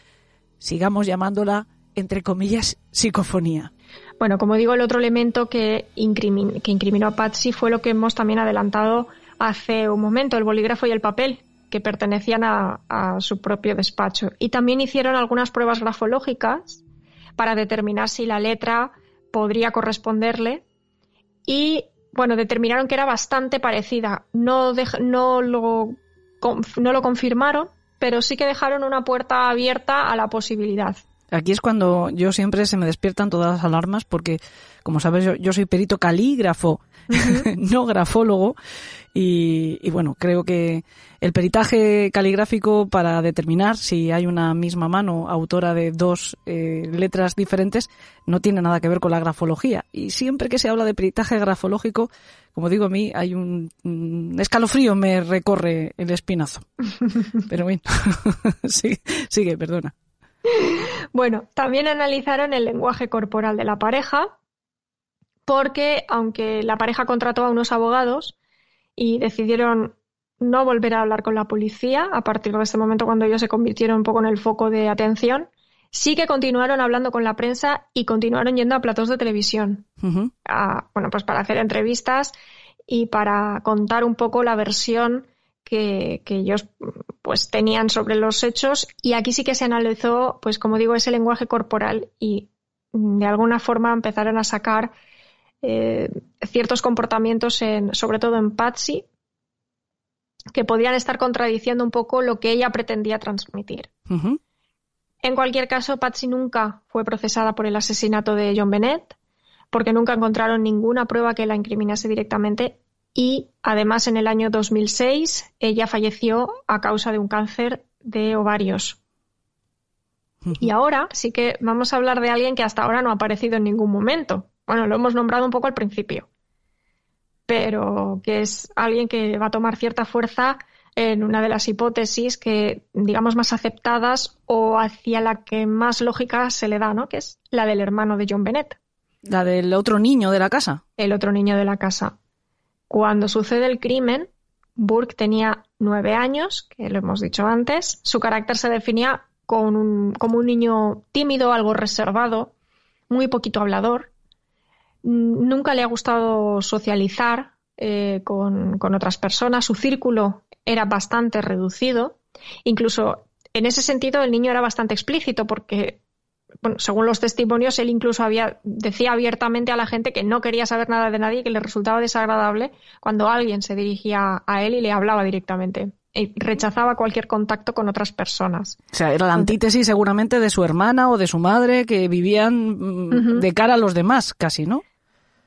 sigamos llamándola, entre comillas, psicofonía. Bueno, como digo, el otro elemento que, que incriminó a Patsy fue lo que hemos también adelantado hace un momento, el bolígrafo y el papel, que pertenecían a, su propio despacho. Y también hicieron algunas pruebas grafológicas para determinar si la letra podría corresponderle y, bueno, determinaron que era bastante parecida. No, no, lo, no lo confirmaron, pero sí que dejaron una puerta abierta a la posibilidad. Aquí es cuando yo siempre se me despiertan todas las alarmas porque, como sabes, yo, soy perito calígrafo, no grafólogo, y, bueno, creo que el peritaje caligráfico para determinar si hay una misma mano autora de dos eh, letras diferentes no tiene nada que ver con la grafología. Y siempre que se habla de peritaje grafológico, como digo a mí, hay un, un escalofrío me recorre el espinazo. Pero bueno, sigue, sigue, perdona. Bueno, también analizaron el lenguaje corporal de la pareja, porque aunque la pareja contrató a unos abogados y decidieron no volver a hablar con la policía a partir de ese momento cuando ellos se convirtieron un poco en el foco de atención, sí que continuaron hablando con la prensa y continuaron yendo a platos de televisión. bueno, pues para hacer entrevistas y para contar un poco la versión que, ellos pues tenían sobre los hechos y aquí sí que se analizó, pues como digo, ese lenguaje corporal y mm, de alguna forma empezaron a sacar eh, ciertos comportamientos, en, sobre todo en Patsy, que podían estar contradiciendo un poco lo que ella pretendía transmitir. En cualquier caso, Patsy nunca fue procesada por el asesinato de John Bennett, porque nunca encontraron ninguna prueba que la incriminase directamente y además en el año 2006 ella falleció a causa de un cáncer de ovarios. Y ahora sí que vamos a hablar de alguien que hasta ahora no ha aparecido en ningún momento. Bueno, lo hemos nombrado un poco al principio, pero que es alguien que va a tomar cierta fuerza en una de las hipótesis que, digamos, más aceptadas o hacia la que más lógica se le da, ¿no? Que es la del hermano de John Bennett. La del otro niño de la casa. El otro niño de la casa. Cuando sucede el crimen, Burke tenía nueve años, que lo hemos dicho antes. Su carácter se definía como un niño tímido, algo reservado, muy poquito hablador. Nunca le ha gustado socializar eh, con, con otras personas. Su círculo era bastante reducido. Incluso en ese sentido el niño era bastante explícito porque bueno, según los testimonios, él incluso había, decía abiertamente a la gente que no quería saber nada de nadie, que le resultaba desagradable cuando alguien se dirigía a él y le hablaba directamente. Y rechazaba cualquier contacto con otras personas. O sea, era la antítesis seguramente de su hermana o de su madre que vivían mm, de cara a los demás, casi, ¿no?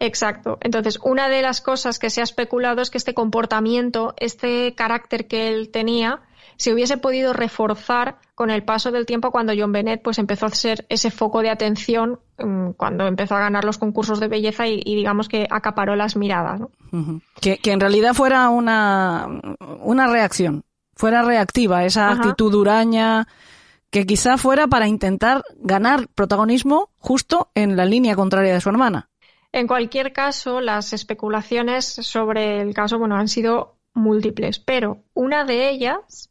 Exacto. Entonces, una de las cosas que se ha especulado es que este comportamiento, este carácter que él tenía, se hubiese podido reforzar con el paso del tiempo cuando John Bennett pues empezó a ser ese foco de atención mm, cuando empezó a ganar los concursos de belleza y, digamos que acaparó las miradas. que, en realidad fuera una, una reacción, fuera reactiva, esa actitud huraña que quizá fuera para intentar ganar protagonismo justo en la línea contraria de su hermana. En cualquier caso, las especulaciones sobre el caso bueno, han sido múltiples, pero una de ellas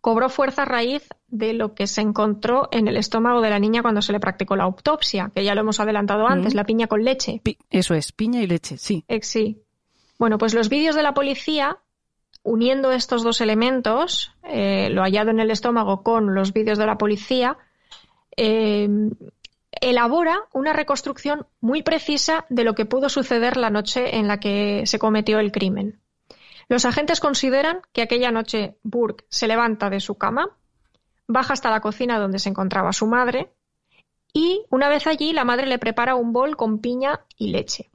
cobró fuerza a raíz de lo que se encontró en el estómago de la niña cuando se le practicó la autopsia, que ya lo hemos adelantado antes, la piña con leche. eso es, piña y leche, sí. Eh, sí. Bueno, pues los vídeos de la policía, uniendo estos dos elementos, eh, lo hallado en el estómago con los vídeos de la policía, eh, elabora una reconstrucción muy precisa de lo que pudo suceder la noche en la que se cometió el crimen. Los agentes consideran que aquella noche Burke se levanta de su cama, baja hasta la cocina donde se encontraba su madre y una vez allí la madre le prepara un bol con piña y leche.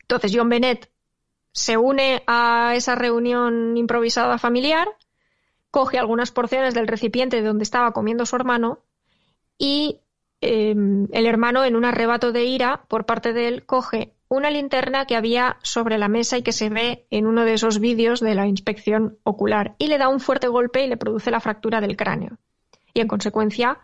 Entonces John Bennett se une a esa reunión improvisada familiar, coge algunas porciones del recipiente donde estaba comiendo su hermano y Em, el hermano, en un arrebato de ira por parte de él, coge una linterna que había sobre la mesa y que se ve en uno de esos vídeos de la inspección ocular y le da un fuerte golpe y le produce la fractura del cráneo. Y en consecuencia,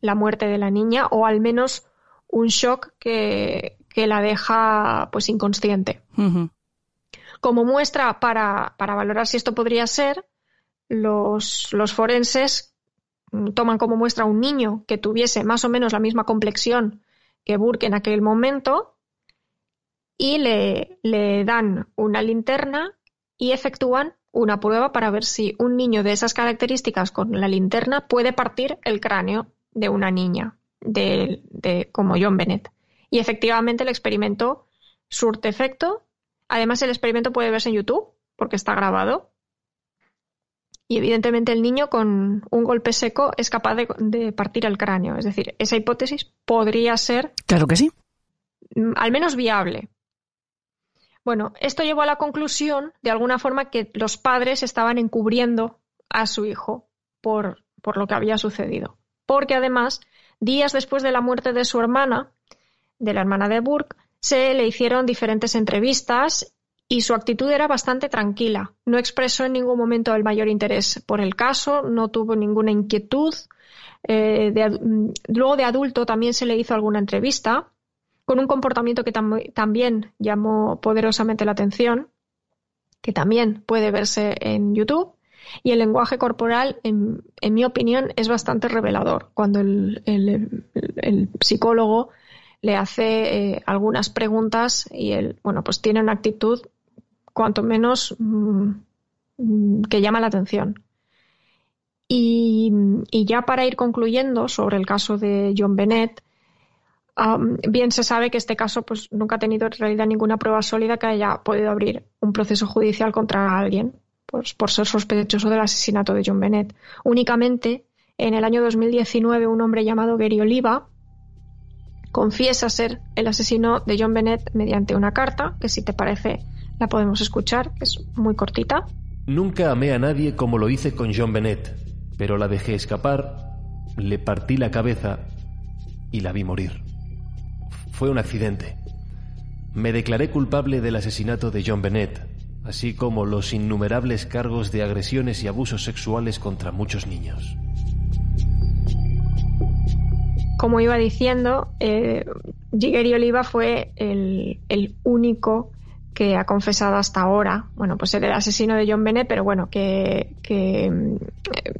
la muerte de la niña o al menos un shock que, la deja pues inconsciente. Como muestra para, para, valorar si esto podría ser, los, los forenses toman como muestra un niño que tuviese más o menos la misma complexión que Burke en aquel momento y le, le dan una linterna y efectúan una prueba para ver si un niño de esas características con la linterna puede partir el cráneo de una niña, de, de, como John Bennett. Y efectivamente el experimento surte efecto. Además, el experimento puede verse en YouTube, porque está grabado. Y evidentemente el niño con un golpe seco es capaz de, partir el cráneo. Es decir, esa hipótesis podría ser. Claro que sí. Mm, al menos viable. Bueno, esto llevó a la conclusión, de alguna forma, que los padres estaban encubriendo a su hijo por, por lo que había sucedido. Porque además, días después de la muerte de su hermana, de la hermana de Burke, se le hicieron diferentes entrevistas y su actitud era bastante tranquila. No expresó en ningún momento el mayor interés por el caso, no tuvo ninguna inquietud. Eh, luego de adulto también se le hizo alguna entrevista con un comportamiento que también llamó poderosamente la atención, que también puede verse en YouTube. Y el lenguaje corporal, en, mi opinión, es bastante revelador. Cuando el, psicólogo le hace eh, algunas preguntas y él, bueno, pues tiene una actitud cuanto menos mm, que llama la atención. Y, ya para ir concluyendo sobre el caso de John Bennett, bien se sabe que este caso pues, nunca ha tenido en realidad ninguna prueba sólida que haya podido abrir un proceso judicial contra alguien pues, por ser sospechoso del asesinato de John Bennett. Únicamente en el año 2019 un hombre llamado Gary Oliva confiesa ser el asesino de John Bennett mediante una carta, que si te parece la podemos escuchar, es muy cortita. Nunca amé a nadie como lo hice con John Bennett, pero la dejé escapar, le partí la cabeza y la vi morir. Fue un accidente. Me declaré culpable del asesinato de John Bennett, así como los innumerables cargos de agresiones y abusos sexuales contra muchos niños. Como iba diciendo, eh, Jigeri Oliva fue el, el único que ha confesado hasta ahora, bueno, pues era el asesino de John Bennett, pero bueno, que, que eh,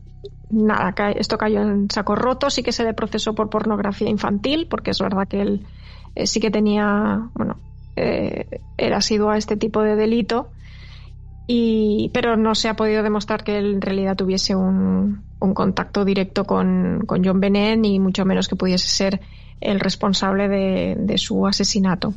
nada, esto cayó en saco roto, sí que se le procesó por pornografía infantil, porque es verdad que él eh, sí que tenía, bueno, eh, era sido a este tipo de delito, y, pero no se ha podido demostrar que él en realidad tuviese un, un contacto directo con, con John Bennett, ni mucho menos que pudiese ser el responsable de, su asesinato.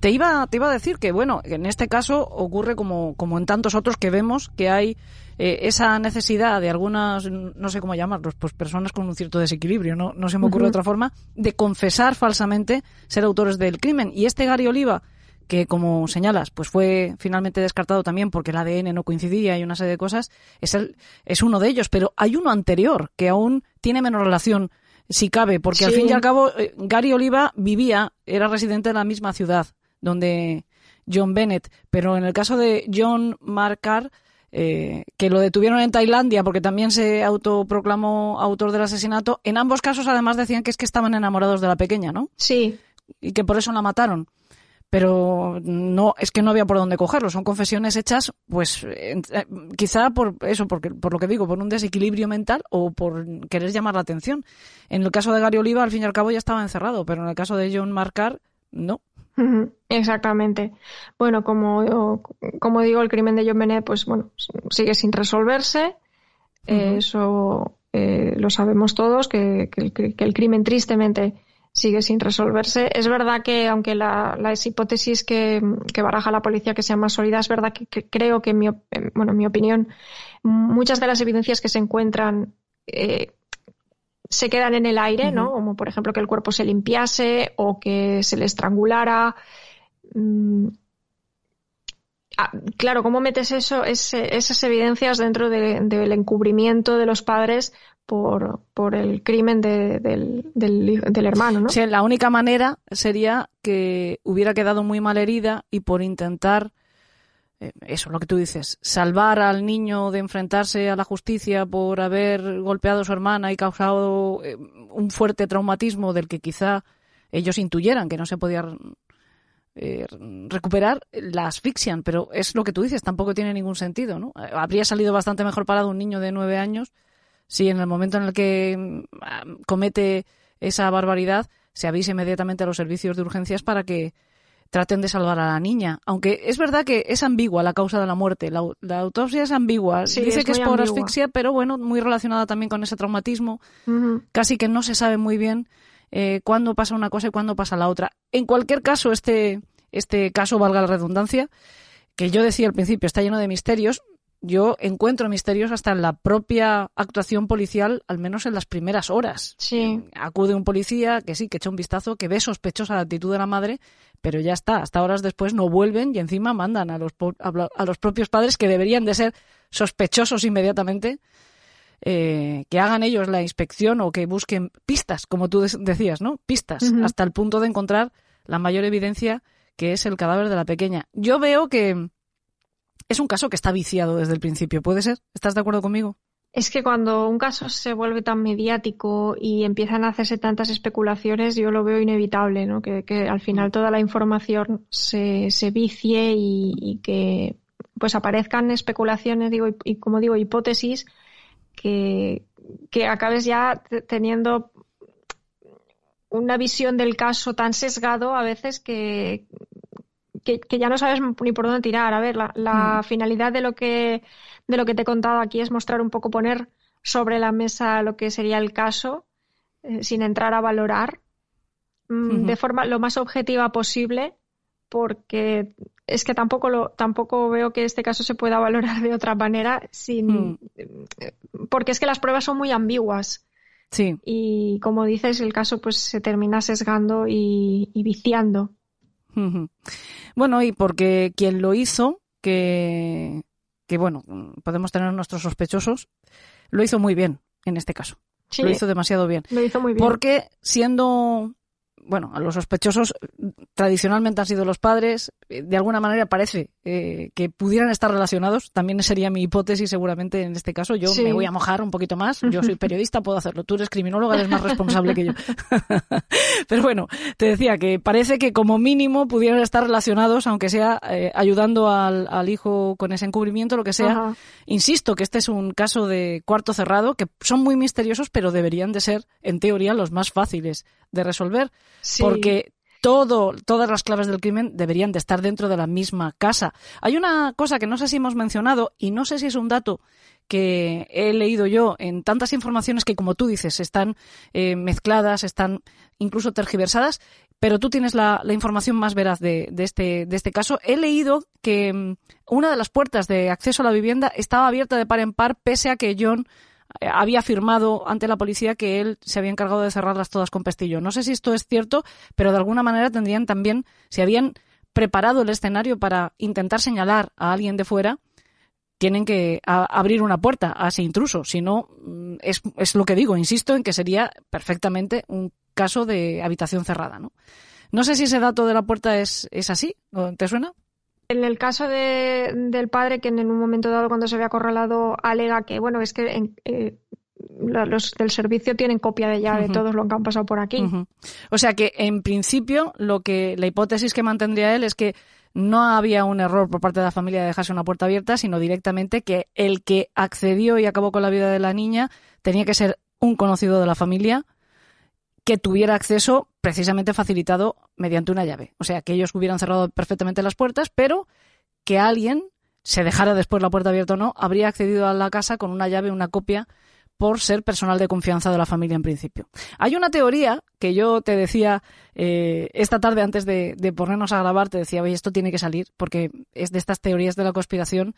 Te iba, te iba a decir que, bueno, en este caso ocurre como, como en tantos otros que vemos que hay eh, esa necesidad de algunas, no sé cómo llamarlos, pues personas con un cierto desequilibrio, no, no se me ocurre otra forma, de confesar falsamente ser autores del crimen. Y este Gary Oliva, que como señalas, pues fue finalmente descartado también porque el ADN no coincidía y una serie de cosas, es, el, es uno de ellos, pero hay uno anterior que aún tiene menos relación si cabe, porque al fin y al cabo eh, Gary Oliva vivía, era residente de la misma ciudad donde John Bennett, pero en el caso de John Markar, eh, que lo detuvieron en Tailandia porque también se autoproclamó autor del asesinato, en ambos casos además decían que es que estaban enamorados de la pequeña, ¿no? Sí. Y que por eso la mataron pero no es que no había por dónde cogerlo son confesiones hechas pues eh, quizá por eso porque por lo que digo por un desequilibrio mental o por querer llamar la atención en el caso de Gary Oliva al fin y al cabo ya estaba encerrado pero en el caso de John Marcar no Exactamente. Bueno, como, como digo, el crimen de John Bennett, pues bueno, sigue sin resolverse. Eso eh, lo sabemos todos, que, que, el, crimen tristemente sigue sin resolverse. Es verdad que, aunque la, hipótesis que, baraja la policía que sea más sólida, es verdad que, creo que, en mi, bueno, en mi opinión, muchas de las evidencias que se encuentran eh, se quedan en el aire, ¿no? Como por ejemplo que el cuerpo se limpiase o que se le estrangulara. Mm, ah, claro, ¿cómo metes eso, esas evidencias dentro del encubrimiento de los padres por, por el crimen del, del, hermano, ¿no? Sí, la única manera sería que hubiera quedado muy mal herida y por intentar, eh, eso, lo que tú dices, salvar al niño de enfrentarse a la justicia por haber golpeado a su hermana y causado eh, un fuerte traumatismo del que quizá ellos intuyeran que no se podía eh, recuperar, la asfixian, pero es lo que tú dices, tampoco tiene ningún sentido, ¿no? Habría salido bastante mejor parado un niño de nueve años si en el momento en el que mm, comete esa barbaridad se avise inmediatamente a los servicios de urgencias para que traten de salvar a la niña. Aunque es verdad que es ambigua la causa de la muerte. La, autopsia es ambigua. Dice que es por asfixia, pero bueno, muy relacionada también con ese traumatismo. Casi que no se sabe muy bien eh, cuándo pasa una cosa y cuándo pasa la otra. En cualquier caso, este, este caso, valga la redundancia, que yo decía al principio, está lleno de misterios yo encuentro misterios hasta en la propia actuación policial, al menos en las primeras horas. Sí. Acude un policía que sí, que echa un vistazo, que ve sospechosa la actitud de la madre, pero ya está. Hasta horas después no vuelven y encima mandan a los, a los propios padres que deberían de ser sospechosos inmediatamente. Eh, que hagan ellos la inspección o que busquen pistas, como tú decías, ¿no? Pistas, hasta el punto de encontrar la mayor evidencia que es el cadáver de la pequeña. Yo veo que, es un caso que está viciado desde el principio, ¿puede ser? ¿Estás de acuerdo conmigo? Es que cuando un caso se vuelve tan mediático y empiezan a hacerse tantas especulaciones, yo lo veo inevitable, ¿no? Que, al final toda la información se, se vicie y, que pues aparezcan especulaciones, digo, y, como digo, hipótesis que, que acabes ya teniendo una visión del caso tan sesgado a veces que, que, ya no sabes ni por dónde tirar. A ver, la, mm. finalidad de lo que de lo que te he contado aquí es mostrar un poco, poner sobre la mesa lo que sería el caso, eh, sin entrar a valorar, mm, de forma lo más objetiva posible, porque es que tampoco lo, tampoco veo que este caso se pueda valorar de otra manera sin mm. porque es que las pruebas son muy ambiguas. Sí. Y como dices, el caso pues se termina sesgando y viciando. Bueno, y porque quien lo hizo, que, que bueno, podemos tener nuestros sospechosos, lo hizo muy bien en este caso. lo hizo demasiado bien. Lo hizo muy bien. Porque siendo bueno, a los sospechosos tradicionalmente han sido los padres. De alguna manera parece eh, que pudieran estar relacionados. También sería mi hipótesis seguramente en este caso. Yo me voy a mojar un poquito más. Yo soy periodista, puedo hacerlo. Tú eres criminóloga, eres más responsable que yo. Pero bueno, te decía que parece que como mínimo pudieran estar relacionados, aunque sea eh, ayudando al, hijo con ese encubrimiento, lo que sea. Insisto que este es un caso de cuarto cerrado, que son muy misteriosos, pero deberían de ser, en teoría, los más fáciles de resolver, porque todo, todas las claves del crimen deberían de estar dentro de la misma casa. Hay una cosa que no sé si hemos mencionado y no sé si es un dato que he leído yo en tantas informaciones que, como tú dices, están eh, mezcladas, están incluso tergiversadas, pero tú tienes la, información más veraz de, este, de este caso. He leído que mm, una de las puertas de acceso a la vivienda estaba abierta de par en par, pese a que John había afirmado ante la policía que él se había encargado de cerrarlas todas con pestillo. No sé si esto es cierto, pero de alguna manera tendrían también, si habían preparado el escenario para intentar señalar a alguien de fuera, tienen que abrir una puerta a ese intruso. Si no, mm, es, es, lo que digo, insisto en que sería perfectamente un caso de habitación cerrada. ¿no? no sé si ese dato de la puerta es, es así. ¿Te suena? En el caso de, del padre, que en un momento dado, cuando se ve acorralado, alega que, bueno, es que eh, los del servicio tienen copia de llave, de todos lo que han pasado por aquí. O sea que, en principio, lo que la hipótesis que mantendría él es que no había un error por parte de la familia de dejarse una puerta abierta, sino directamente que el que accedió y acabó con la vida de la niña tenía que ser un conocido de la familia que tuviera acceso precisamente facilitado mediante una llave. O sea, que ellos hubieran cerrado perfectamente las puertas, pero que alguien, se dejara después la puerta abierta o no, habría accedido a la casa con una llave, una copia, por ser personal de confianza de la familia en principio. Hay una teoría que yo te decía eh, esta tarde antes de, de, ponernos a grabar, te decía, oye, esto tiene que salir, porque es de estas teorías de la conspiración,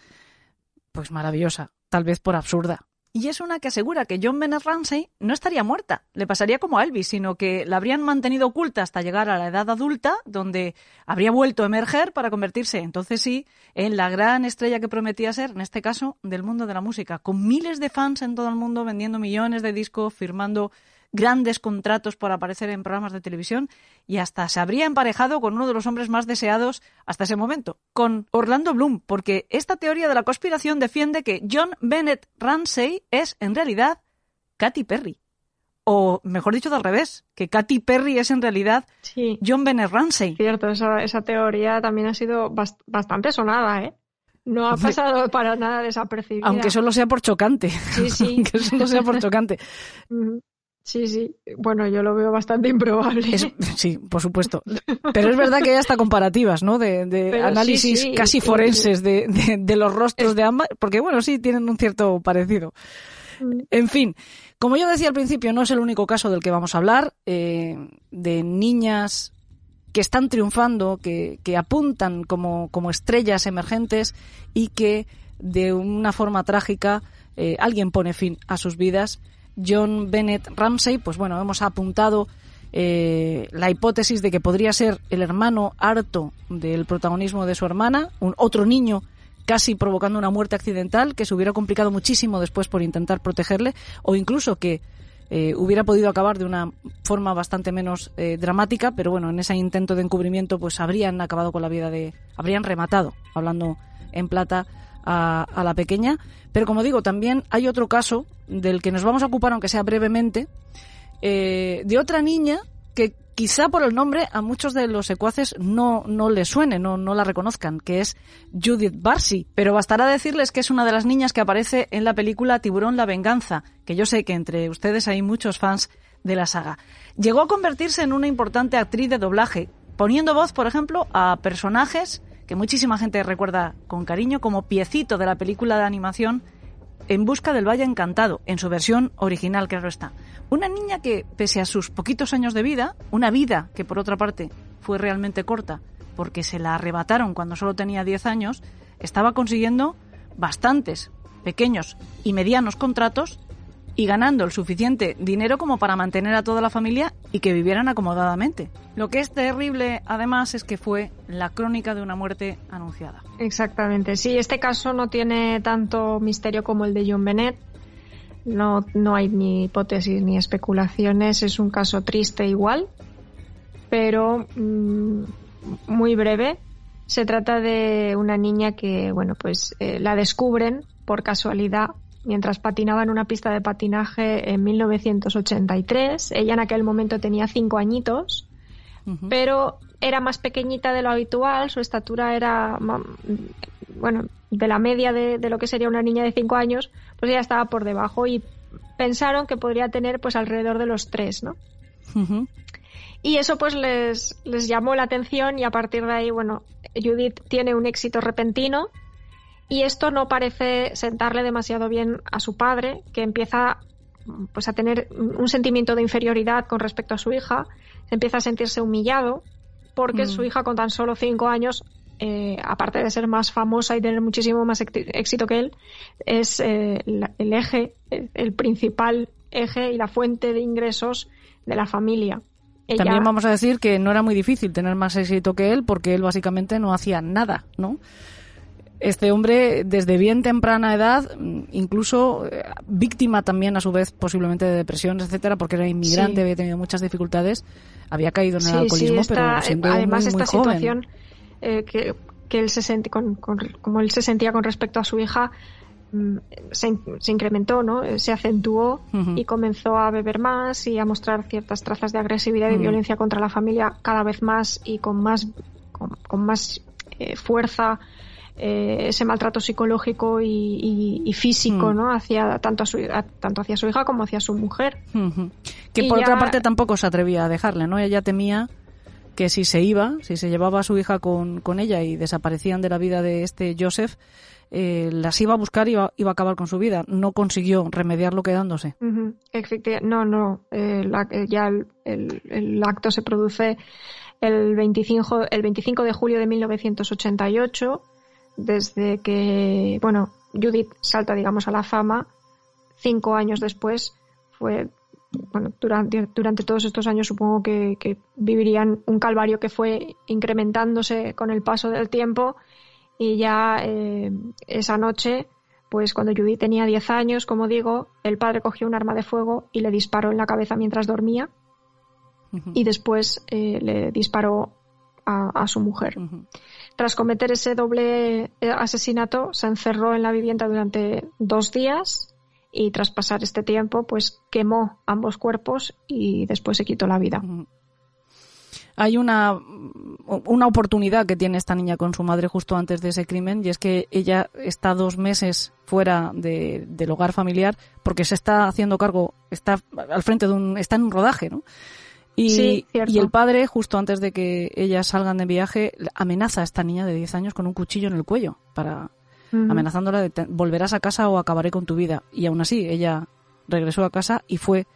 pues maravillosa, tal vez por absurda, y es una que asegura que John Bennett Ramsey no estaría muerta, le pasaría como a Elvis, sino que la habrían mantenido oculta hasta llegar a la edad adulta, donde habría vuelto a emerger para convertirse, entonces sí, en la gran estrella que prometía ser, en este caso, del mundo de la música, con miles de fans en todo el mundo vendiendo millones de discos, firmando grandes contratos por aparecer en programas de televisión y hasta se habría emparejado con uno de los hombres más deseados hasta ese momento, con Orlando Bloom, porque esta teoría de la conspiración defiende que John Bennett Ramsey es en realidad Katy Perry. O mejor dicho, al revés, que Katy Perry es en realidad John Bennett Ramsey. Cierto, esa, esa teoría también ha sido bastante sonada, ¿eh? No ha pasado para nada desapercibida. Aunque solo sea por chocante. Sí, sí. Aunque solo sea por chocante. Sí, sí. Bueno, yo lo veo bastante improbable. sí, por supuesto. Pero es verdad que hay hasta comparativas, ¿no? De, análisis casi forenses de, de, los rostros de ambas, porque bueno, sí, tienen un cierto parecido. Mm. En fin, como yo decía al principio, no es el único caso del que vamos a hablar, eh, de niñas que están triunfando, que, que apuntan como, como estrellas emergentes y que de una forma trágica eh, alguien pone fin a sus vidas John Bennett Ramsey, pues bueno, hemos apuntado eh, la hipótesis de que podría ser el hermano harto del protagonismo de su hermana, un otro niño casi provocando una muerte accidental que se hubiera complicado muchísimo después por intentar protegerle, o incluso que eh, hubiera podido acabar de una forma bastante menos eh, dramática, pero bueno, en ese intento de encubrimiento pues habrían acabado con la vida de, habrían rematado, hablando en plata, a, a la pequeña. Pero como digo, también hay otro caso del que nos vamos a ocupar, aunque sea brevemente, eh, de otra niña que quizá por el nombre a muchos de los secuaces no, no les suene, no, no la reconozcan, que es Judith Barsi. Pero bastará decirles que es una de las niñas que aparece en la película Tiburón la Venganza, que yo sé que entre ustedes hay muchos fans de la saga. Llegó a convertirse en una importante actriz de doblaje, poniendo voz, por ejemplo, a personajes que muchísima gente recuerda con cariño como piecito de la película de animación En busca del Valle Encantado, en su versión original, claro está. Una niña que, pese a sus poquitos años de vida, una vida que por otra parte fue realmente corta, porque se la arrebataron cuando solo tenía 10 años, estaba consiguiendo bastantes pequeños y medianos contratos y ganando el suficiente dinero como para mantener a toda la familia y que vivieran acomodadamente. Lo que es terrible, además, es que fue la crónica de una muerte anunciada. Exactamente. Sí, este caso no tiene tanto misterio como el de John Bennett. No, no hay ni hipótesis ni especulaciones. Es un caso triste igual. pero mm, muy breve. Se trata de una niña que, bueno, pues eh, la descubren por casualidad mientras patinaba en una pista de patinaje en 1983. Ella en aquel momento tenía cinco añitos, pero era más pequeñita de lo habitual, su estatura era, bueno, de la media de, lo que sería una niña de cinco años, pues ella estaba por debajo y pensaron que podría tener pues alrededor de los tres, ¿no? Y eso pues les, les llamó la atención y a partir de ahí, bueno, Judith tiene un éxito repentino y esto no parece sentarle demasiado bien a su padre, que empieza pues a tener un sentimiento de inferioridad con respecto a su hija, empieza a sentirse humillado porque mm. su hija con tan solo cinco años, eh, aparte de ser más famosa y tener muchísimo más éxito que él, es eh, el eje, el principal eje y la fuente de ingresos de la familia. También vamos a decir que no era muy difícil tener más éxito que él porque él básicamente no hacía nada, ¿no? Este hombre desde bien temprana edad, incluso eh, víctima también a su vez posiblemente de depresión, etcétera, porque era inmigrante, había tenido muchas dificultades, había caído en el alcoholismo, pero siendo además muy, esta situación eh, que, él se sentía con, como él se sentía con respecto a su hija mm, se, incrementó, ¿no? Eh, se acentuó y comenzó a beber más y a mostrar ciertas trazas de agresividad y violencia contra la familia cada vez más y con más con, más fuerza eh, ese maltrato psicológico y, físico, mm. ¿no? Hacia tanto, a su, tanto hacia su hija como hacia su mujer. Que por otra parte tampoco se atrevía a dejarle, ¿no? Ella temía que si se iba, si se llevaba a su hija con, con ella y desaparecían de la vida de este Joseph, eh, las iba a buscar y iba, a acabar con su vida. No consiguió remediarlo quedándose. No, no. Eh, ya el, el, acto se produce el 25, el 25 de julio de 1988 desde que, bueno, Judith salta, digamos, a la fama, cinco años después fue, bueno, durante, durante todos estos años supongo que, vivirían un calvario que fue incrementándose con el paso del tiempo y ya eh, esa noche, pues cuando Judith tenía diez años, como digo, el padre cogió un arma de fuego y le disparó en la cabeza mientras dormía y después eh, le disparó a, su mujer. Tras cometer ese doble eh, asesinato, se encerró en la vivienda durante dos días y tras pasar este tiempo, pues quemó ambos cuerpos y después se quitó la vida. Hay una, una oportunidad que tiene esta niña con su madre justo antes de ese crimen y es que ella está dos meses fuera del hogar familiar porque se está haciendo cargo, está al frente de un, está en un rodaje, ¿no? Y, el padre, justo antes de que ellas salgan de viaje, amenaza a esta niña de 10 años con un cuchillo en el cuello, para amenazándola de volverás a casa o acabaré con tu vida. Y aún así, ella regresó a casa y fue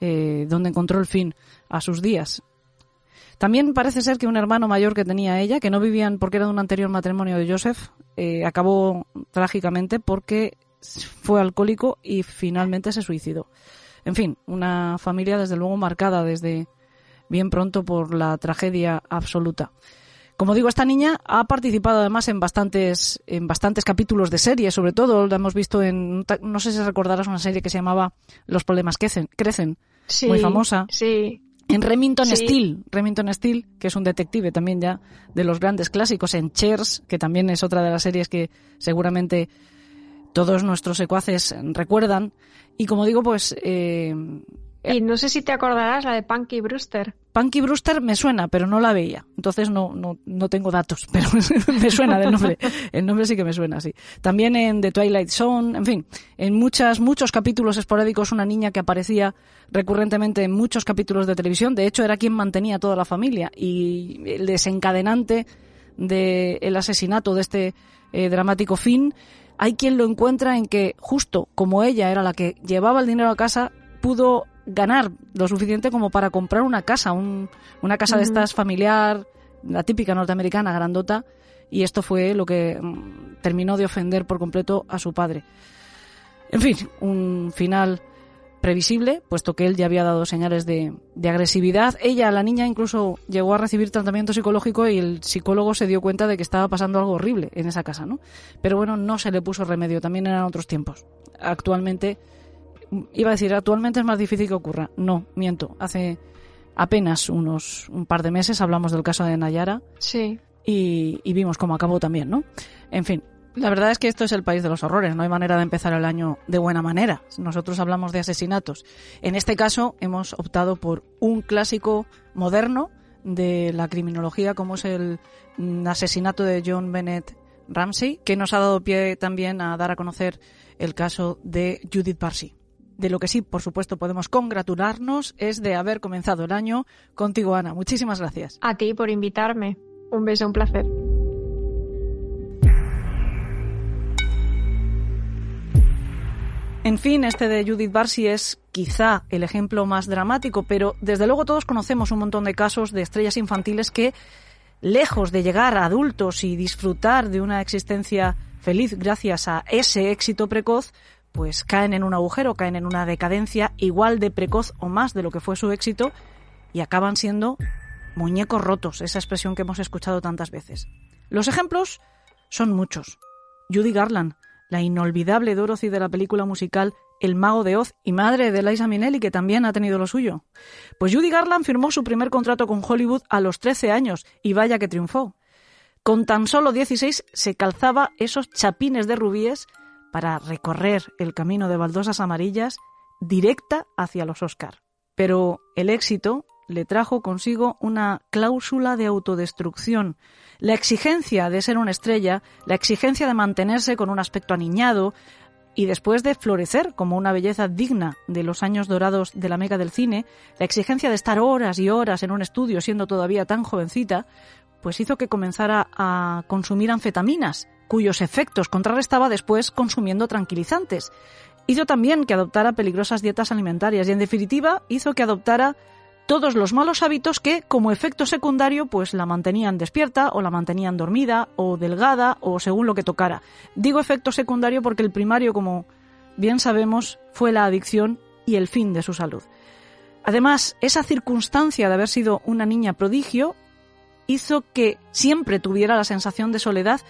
eh, donde encontró el fin a sus días. También parece ser que un hermano mayor que tenía ella, que no vivían porque era de un anterior matrimonio de Joseph, eh, acabó trágicamente porque fue alcohólico y finalmente se suicidó. En fin, una familia desde luego marcada desde bien pronto por la tragedia absoluta. Como digo, esta niña ha participado además en bastantes, en bastantes capítulos de serie, sobre todo la hemos visto en, no sé si recordarás una serie que se llamaba Los problemas crecen, crecen muy famosa. Sí. En Remington Steel, Remington Steel, que es un detective también ya de los grandes clásicos, en Cheers, que también es otra de las series que seguramente todos nuestros secuaces recuerdan. Y como digo, pues... Eh, y no sé si te acordarás la de Punky Brewster. Punky Brewster me suena, pero no la veía. Entonces no, no, no tengo datos, pero me suena del nombre. El nombre sí que me suena, sí. También en The Twilight Zone, en fin, en muchas, muchos capítulos esporádicos, una niña que aparecía recurrentemente en muchos capítulos de televisión. De hecho, era quien mantenía a toda la familia. Y el desencadenante del asesinato de este eh, dramático fin hay quien lo encuentra en que justo como ella era la que llevaba el dinero a casa, pudo ganar lo suficiente como para comprar una casa, una casa de estas familiar, la típica norteamericana, grandota, y esto fue lo que mm, terminó de ofender por completo a su padre. En fin, un final previsible, puesto que él ya había dado señales de, agresividad. Ella, la niña, incluso llegó a recibir tratamiento psicológico y el psicólogo se dio cuenta de que estaba pasando algo horrible en esa casa, ¿no? Pero bueno, no se le puso remedio, también eran otros tiempos. Actualmente, iba a decir, actualmente es más difícil que ocurra. No, miento, hace apenas unos un par de meses hablamos del caso de Nayara. Sí. Y, y vimos cómo acabó también, ¿no? En fin, la verdad es que esto es el país de los horrores, no hay manera de empezar el año de buena manera. Nosotros hablamos de asesinatos. En este caso hemos optado por un clásico moderno de la criminología como es el mm, asesinato de John Bennett Ramsey, que nos ha dado pie también a dar a conocer el caso de Judith Parsi. De lo que sí, por supuesto, podemos congratularnos es de haber comenzado el año contigo, Ana. Muchísimas gracias. A ti por invitarme. Un beso, un placer. En fin, este de Judith Barsi es quizá el ejemplo más dramático, pero desde luego todos conocemos un montón de casos de estrellas infantiles que, lejos de llegar a adultos y disfrutar de una existencia feliz gracias a ese éxito precoz, pues caen en un agujero, caen en una decadencia igual de precoz o más de lo que fue su éxito y acaban siendo muñecos rotos, esa expresión que hemos escuchado tantas veces. Los ejemplos son muchos. Judy Garland, la inolvidable Dorothy de la película musical El Mago de Oz y madre de Liza Minnelli, que también ha tenido lo suyo. Pues Judy Garland firmó su primer contrato con Hollywood a los 13 años y vaya que triunfó. Con tan solo 16 se calzaba esos chapines de rubíes para recorrer el camino de baldosas amarillas directa hacia los Oscar. Pero el éxito le trajo consigo una cláusula de autodestrucción. La exigencia de ser una estrella, la exigencia de mantenerse con un aspecto aniñado y después de florecer como una belleza digna de los años dorados de la meca del cine, la exigencia de estar horas y horas en un estudio siendo todavía tan jovencita, pues hizo que comenzara a consumir anfetaminas, cuyos efectos contrarrestaba después consumiendo tranquilizantes. Hizo también que adoptara peligrosas dietas alimentarias y, en definitiva, hizo que adoptara todos los malos hábitos que, como efecto secundario, pues la mantenían despierta o la mantenían dormida o delgada o según lo que tocara. Digo efecto secundario porque el primario, como bien sabemos, fue la adicción y el fin de su salud. Además, esa circunstancia de haber sido una niña prodigio hizo que siempre tuviera la sensación de soledad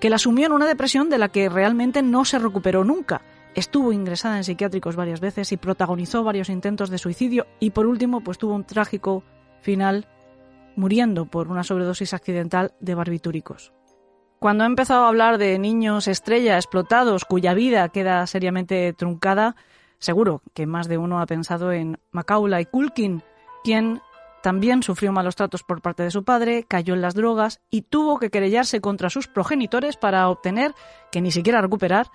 que la sumió en una depresión de la que realmente no se recuperó nunca. Estuvo ingresada en psiquiátricos varias veces y protagonizó varios intentos de suicidio y por último pues tuvo un trágico final muriendo por una sobredosis accidental de barbitúricos. Cuando ha empezado a hablar de niños estrella explotados cuya vida queda seriamente truncada, seguro que más de uno ha pensado en Macaulay Culkin, quien también sufrió malos tratos por parte de su padre, cayó en las drogas y tuvo que querellarse contra sus progenitores para obtener, que ni siquiera recuperar,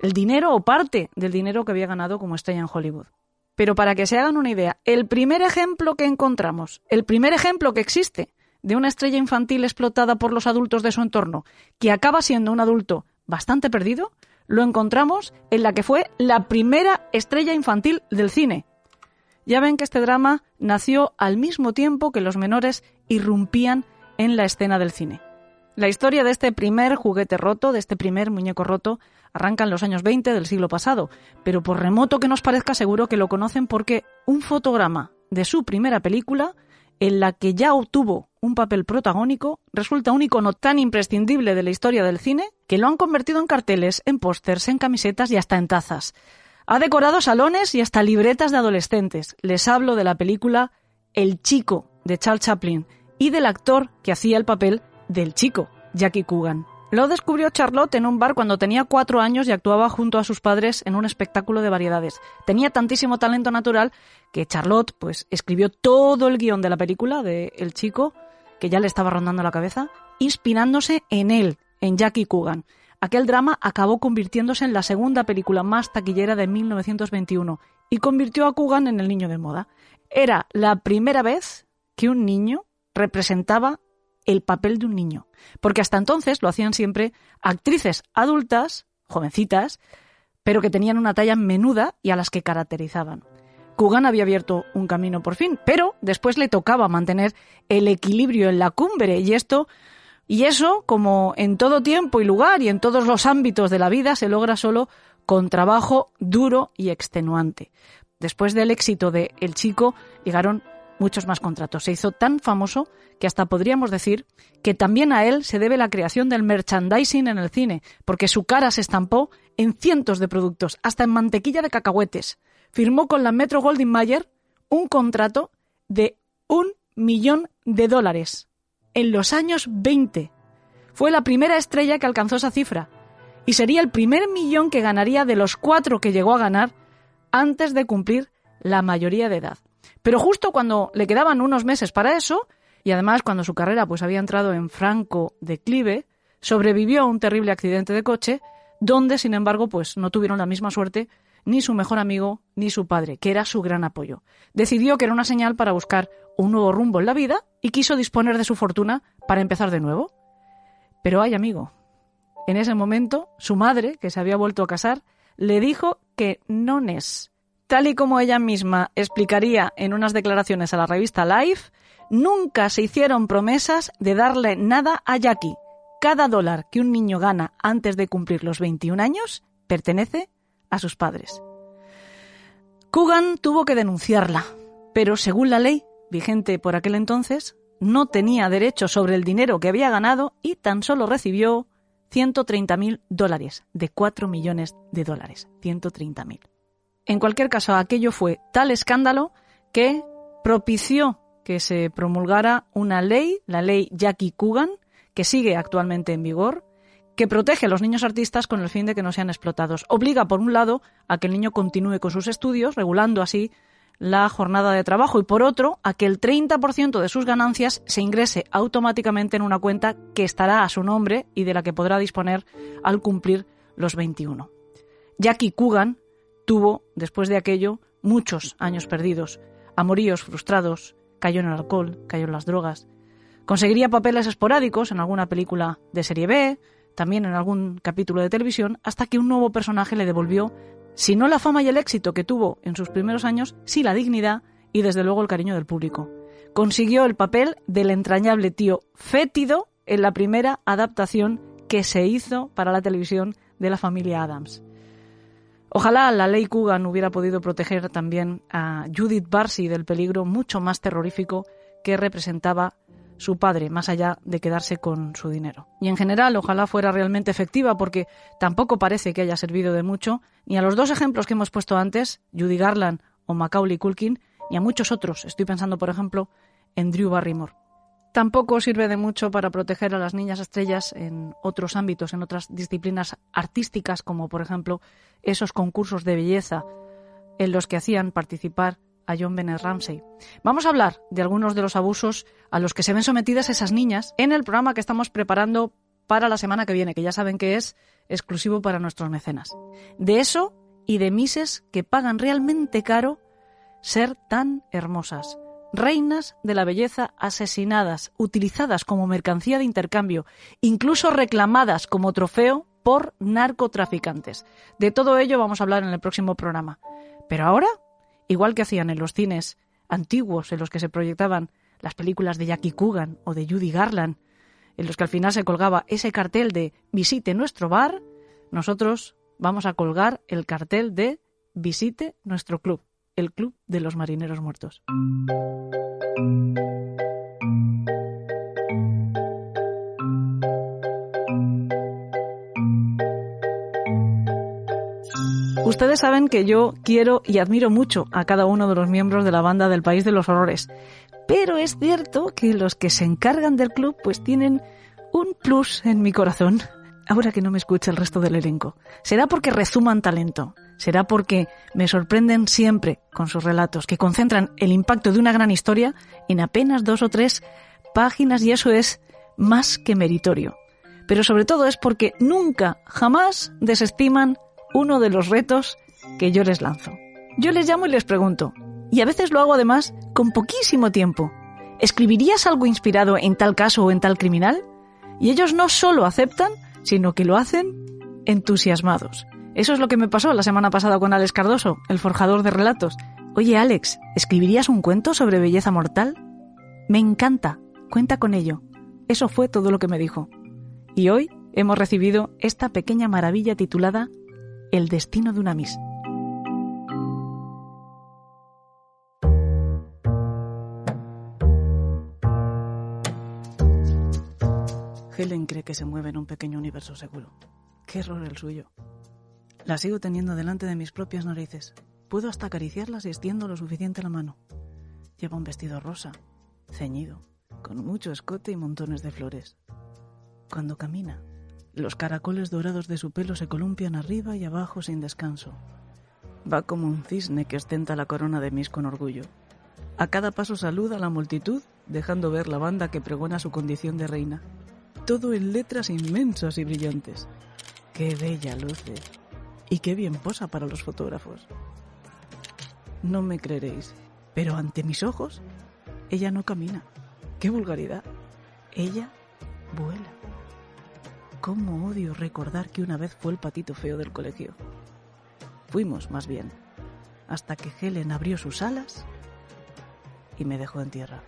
el dinero o parte del dinero que había ganado como estrella en Hollywood. Pero para que se hagan una idea, el primer ejemplo que encontramos, el primer ejemplo que existe de una estrella infantil explotada por los adultos de su entorno, que acaba siendo un adulto bastante perdido, lo encontramos en la que fue la primera estrella infantil del cine. Ya ven que este drama nació al mismo tiempo que los menores irrumpían en la escena del cine. La historia de este primer juguete roto, de este primer muñeco roto, arranca en los años 20 del siglo pasado, pero por remoto que nos parezca seguro que lo conocen porque un fotograma de su primera película, en la que ya obtuvo un papel protagónico, resulta un icono tan imprescindible de la historia del cine que lo han convertido en carteles, en pósters, en camisetas y hasta en tazas. Ha decorado salones y hasta libretas de adolescentes. Les hablo de la película El chico de Charles Chaplin y del actor que hacía el papel del chico, Jackie Coogan. Lo descubrió Charlotte en un bar cuando tenía cuatro años y actuaba junto a sus padres en un espectáculo de variedades. Tenía tantísimo talento natural que Charlotte pues escribió todo el guion de la película de El chico, que ya le estaba rondando la cabeza, inspirándose en él, en Jackie Coogan. Aquel drama acabó convirtiéndose en la segunda película más taquillera de 1921 y convirtió a Coogan en el niño de moda. Era la primera vez que un niño representaba el papel de un niño. Porque hasta entonces lo hacían siempre actrices adultas, jovencitas, pero que tenían una talla menuda y a las que caracterizaban. Coogan había abierto un camino por fin, pero después le tocaba mantener el equilibrio en la cumbre y esto y eso, como en todo tiempo y lugar y en todos los ámbitos de la vida, se logra solo con trabajo duro y extenuante. Después del éxito de El Chico, llegaron muchos más contratos. Se hizo tan famoso que hasta podríamos decir que también a él se debe la creación del merchandising en el cine, porque su cara se estampó en cientos de productos, hasta en mantequilla de cacahuetes. Firmó con la Metro Goldwyn Mayer un contrato de un millón de dólares en los años 20. Fue la primera estrella que alcanzó esa cifra y sería el primer millón que ganaría de los cuatro que llegó a ganar antes de cumplir la mayoría de edad. Pero justo cuando le quedaban unos meses para eso, y además cuando su carrera pues había entrado en franco declive, sobrevivió a un terrible accidente de coche, donde sin embargo pues no tuvieron la misma suerte ni su mejor amigo ni su padre, que era su gran apoyo. Decidió que era una señal para buscar un nuevo rumbo en la vida y quiso disponer de su fortuna para empezar de nuevo. Pero ay amigo, en ese momento su madre, que se había vuelto a casar, le dijo que no es. Tal y como ella misma explicaría en unas declaraciones a la revista Life, nunca se hicieron promesas de darle nada a Jackie. Cada dólar que un niño gana antes de cumplir los 21 años pertenece a sus padres. Coogan tuvo que denunciarla, pero según la ley vigente por aquel entonces, no tenía derecho sobre el dinero que había ganado y tan solo recibió 130.000 dólares, de 4 millones de dólares. 130.000. En cualquier caso, aquello fue tal escándalo que propició que se promulgara una ley, la ley Jackie Coogan, que sigue actualmente en vigor, que protege a los niños artistas con el fin de que no sean explotados. Obliga, por un lado, a que el niño continúe con sus estudios, regulando así la jornada de trabajo, y por otro, a que el 30% de sus ganancias se ingrese automáticamente en una cuenta que estará a su nombre y de la que podrá disponer al cumplir los 21. Jackie Coogan tuvo, después de aquello, muchos años perdidos, amoríos frustrados, cayó en el alcohol, cayó en las drogas. Conseguiría papeles esporádicos en alguna película de serie B, también en algún capítulo de televisión, hasta que un nuevo personaje le devolvió, si no la fama y el éxito que tuvo en sus primeros años, sí la dignidad y desde luego el cariño del público. Consiguió el papel del entrañable tío fétido en la primera adaptación que se hizo para la televisión de la familia Adams. Ojalá la ley Coogan hubiera podido proteger también a Judith Barcy del peligro mucho más terrorífico que representaba su padre, más allá de quedarse con su dinero. Y en general, ojalá fuera realmente efectiva, porque tampoco parece que haya servido de mucho, ni a los dos ejemplos que hemos puesto antes, Judy Garland o Macaulay Culkin, ni a muchos otros. Estoy pensando, por ejemplo, en Drew Barrymore. Tampoco sirve de mucho para proteger a las niñas estrellas en otros ámbitos, en otras disciplinas artísticas, como por ejemplo esos concursos de belleza en los que hacían participar a John Bennett Ramsey. Vamos a hablar de algunos de los abusos a los que se ven sometidas esas niñas en el programa que estamos preparando para la semana que viene, que ya saben que es exclusivo para nuestros mecenas. De eso y de mises que pagan realmente caro ser tan hermosas. Reinas de la belleza asesinadas, utilizadas como mercancía de intercambio, incluso reclamadas como trofeo por narcotraficantes. De todo ello vamos a hablar en el próximo programa. Pero ahora igual que hacían en los cines antiguos en los que se proyectaban las películas de Jackie Coogan o de Judy Garland, en los que al final se colgaba ese cartel de visite nuestro bar, nosotros vamos a colgar el cartel de visite nuestro club, el Club de los Marineros Muertos. Ustedes saben que yo quiero y admiro mucho a cada uno de los miembros de la banda del País de los Horrores, pero es cierto que los que se encargan del club pues tienen un plus en mi corazón. Ahora que no me escucha el resto del elenco. ¿Será porque rezuman talento? ¿Será porque me sorprenden siempre con sus relatos, que concentran el impacto de una gran historia en apenas dos o tres páginas y eso es más que meritorio? Pero sobre todo es porque nunca, jamás desestiman uno de los retos que yo les lanzo. Yo les llamo y les pregunto, y a veces lo hago además con poquísimo tiempo. ¿Escribirías algo inspirado en tal caso o en tal criminal? Y ellos no solo aceptan, sino que lo hacen entusiasmados. Eso es lo que me pasó la semana pasada con Alex Cardoso, el forjador de relatos. Oye Alex, ¿escribirías un cuento sobre belleza mortal? Me encanta, cuenta con ello. Eso fue todo lo que me dijo. Y hoy hemos recibido esta pequeña maravilla titulada el destino de una Miss. Helen cree que se mueve en un pequeño universo seguro. Qué error el suyo. La sigo teniendo delante de mis propias narices. Puedo hasta acariciarla si extiendo lo suficiente la mano. Lleva un vestido rosa, ceñido, con mucho escote y montones de flores. Cuando camina, los caracoles dorados de su pelo se columpian arriba y abajo sin descanso. Va como un cisne que ostenta la corona de mis con orgullo. A cada paso saluda a la multitud, dejando ver la banda que pregona su condición de reina. Todo en letras inmensas y brillantes. Qué bella luce. Y qué bien posa para los fotógrafos. No me creeréis, pero ante mis ojos, ella no camina. ¡Qué vulgaridad! Ella vuela. ¿Cómo odio recordar que una vez fue el patito feo del colegio? Fuimos, más bien, hasta que Helen abrió sus alas y me dejó en tierra.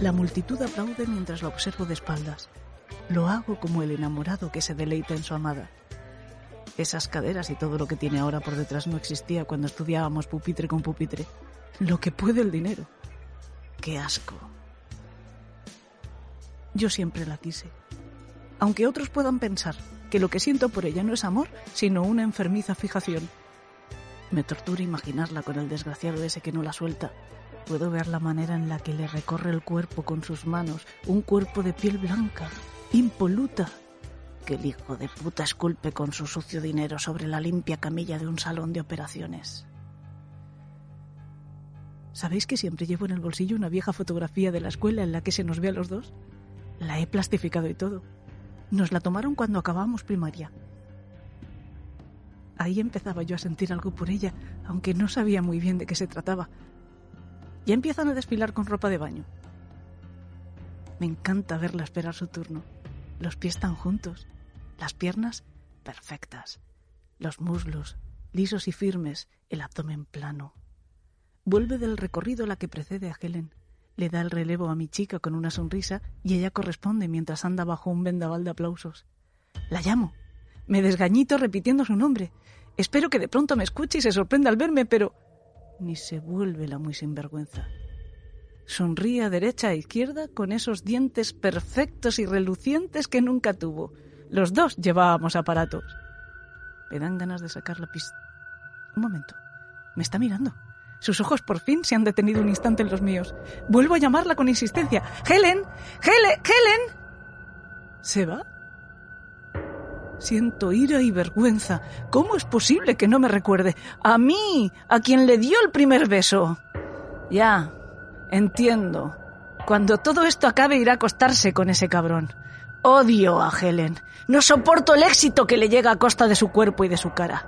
La multitud aplaude mientras lo observo de espaldas. Lo hago como el enamorado que se deleita en su amada. Esas caderas y todo lo que tiene ahora por detrás no existía cuando estudiábamos pupitre con pupitre. Lo que puede el dinero. ¡Qué asco! Yo siempre la quise. Aunque otros puedan pensar que lo que siento por ella no es amor, sino una enfermiza fijación. Me tortura imaginarla con el desgraciado ese que no la suelta. Puedo ver la manera en la que le recorre el cuerpo con sus manos, un cuerpo de piel blanca, impoluta, que el hijo de puta esculpe con su sucio dinero sobre la limpia camilla de un salón de operaciones. ¿Sabéis que siempre llevo en el bolsillo una vieja fotografía de la escuela en la que se nos ve a los dos? La he plastificado y todo. Nos la tomaron cuando acabábamos primaria. Ahí empezaba yo a sentir algo por ella, aunque no sabía muy bien de qué se trataba. Ya empiezan a desfilar con ropa de baño. Me encanta verla esperar su turno. Los pies tan juntos, las piernas perfectas, los muslos lisos y firmes, el abdomen plano. Vuelve del recorrido la que precede a Helen. Le da el relevo a mi chica con una sonrisa y ella corresponde mientras anda bajo un vendaval de aplausos. La llamo. Me desgañito repitiendo su nombre. Espero que de pronto me escuche y se sorprenda al verme, pero ni se vuelve la muy sinvergüenza. Sonríe a derecha e izquierda con esos dientes perfectos y relucientes que nunca tuvo. Los dos llevábamos aparatos. Me dan ganas de sacar la pista. Un momento. Me está mirando. Sus ojos por fin se han detenido un instante en los míos. Vuelvo a llamarla con insistencia. ¡Helen! ¡Helen! ¡Helen! ¿Se va? Siento ira y vergüenza. ¿Cómo es posible que no me recuerde? A mí, a quien le dio el primer beso. Ya, entiendo. Cuando todo esto acabe irá a acostarse con ese cabrón. Odio a Helen. No soporto el éxito que le llega a costa de su cuerpo y de su cara.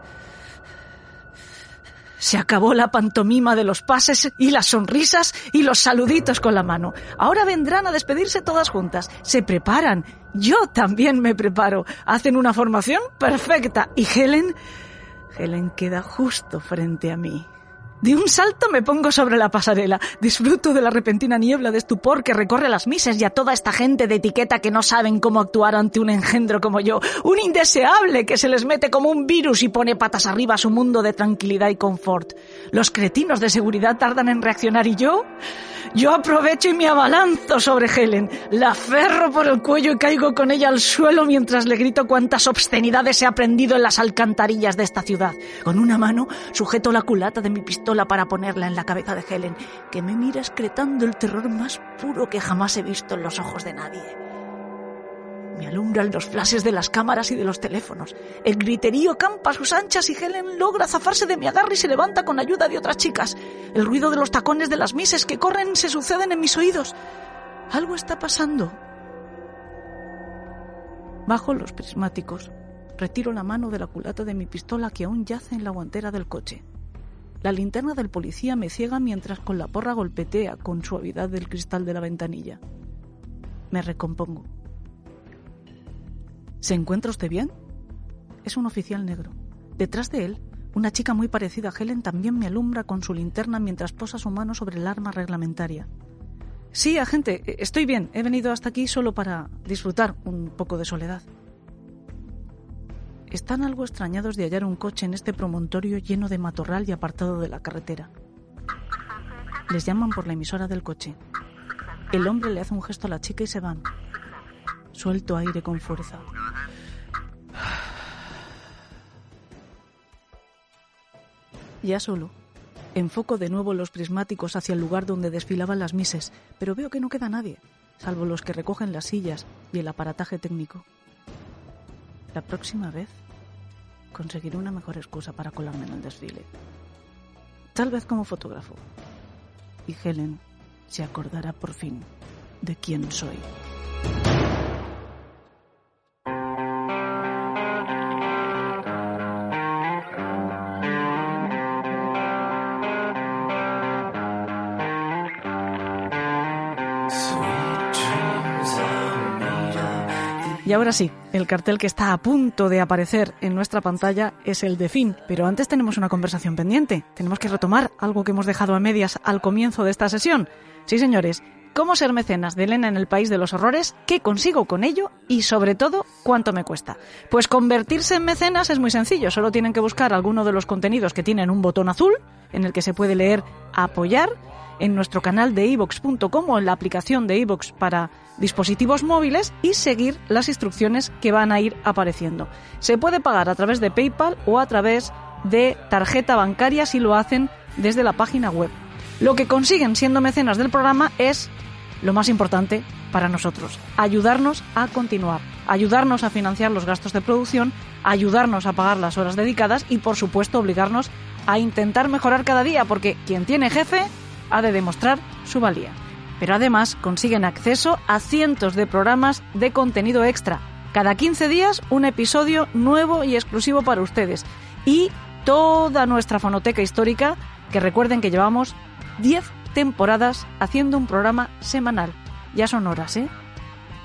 Se acabó la pantomima de los pases y las sonrisas y los saluditos con la mano. Ahora vendrán a despedirse todas juntas. Se preparan. Yo también me preparo. Hacen una formación perfecta. Y Helen... Helen queda justo frente a mí. De un salto me pongo sobre la pasarela. Disfruto de la repentina niebla de estupor que recorre las misas y a toda esta gente de etiqueta que no saben cómo actuar ante un engendro como yo. Un indeseable que se les mete como un virus y pone patas arriba su mundo de tranquilidad y confort. Los cretinos de seguridad tardan en reaccionar y yo... Yo aprovecho y me abalanzo sobre Helen. La aferro por el cuello y caigo con ella al suelo mientras le grito cuántas obscenidades he aprendido en las alcantarillas de esta ciudad. Con una mano sujeto la culata de mi pistola para ponerla en la cabeza de Helen, que me mira excretando el terror más puro que jamás he visto en los ojos de nadie. Me alumbran los flashes de las cámaras y de los teléfonos. El griterío campa a sus anchas y Helen logra zafarse de mi agarre y se levanta con ayuda de otras chicas. El ruido de los tacones de las mises que corren se suceden en mis oídos. Algo está pasando. Bajo los prismáticos. Retiro la mano de la culata de mi pistola que aún yace en la guantera del coche. La linterna del policía me ciega mientras con la porra golpetea con suavidad el cristal de la ventanilla. Me recompongo. ¿Se encuentra usted bien? Es un oficial negro. Detrás de él, una chica muy parecida a Helen también me alumbra con su linterna mientras posa su mano sobre el arma reglamentaria. Sí, agente, estoy bien. He venido hasta aquí solo para disfrutar un poco de soledad. Están algo extrañados de hallar un coche en este promontorio lleno de matorral y apartado de la carretera. Les llaman por la emisora del coche. El hombre le hace un gesto a la chica y se van. Suelto aire con fuerza. Ya solo, Enfoco de nuevo los prismáticos hacia el lugar donde desfilaban las mises, pero veo que no queda nadie, salvo los que recogen las sillas y el aparataje técnico. La próxima vez conseguiré una mejor excusa para colarme en el desfile. Tal vez como fotógrafo. Y Helen se acordará por fin de quién soy. Y ahora sí, el cartel que está a punto de aparecer en nuestra pantalla es el de fin, pero antes tenemos una conversación pendiente. Tenemos que retomar algo que hemos dejado a medias al comienzo de esta sesión. Sí, señores, ¿cómo ser mecenas de Elena en el País de los Horrores? ¿Qué consigo con ello? Y sobre todo, ¿cuánto me cuesta? Pues convertirse en mecenas es muy sencillo, solo tienen que buscar alguno de los contenidos que tienen un botón azul en el que se puede leer apoyar en nuestro canal de ivox.com o en la aplicación de iVox para dispositivos móviles y seguir las instrucciones que van a ir apareciendo. Se puede pagar a través de PayPal o a través de tarjeta bancaria si lo hacen desde la página web. Lo que consiguen siendo mecenas del programa es lo más importante para nosotros, ayudarnos a continuar, ayudarnos a financiar los gastos de producción, ayudarnos a pagar las horas dedicadas y por supuesto obligarnos a intentar mejorar cada día, porque quien tiene jefe ha de demostrar su valía. Pero además consiguen acceso a cientos de programas de contenido extra. Cada 15 días un episodio nuevo y exclusivo para ustedes. Y toda nuestra fonoteca histórica, que recuerden que llevamos 10 temporadas haciendo un programa semanal. Ya son horas, ¿eh?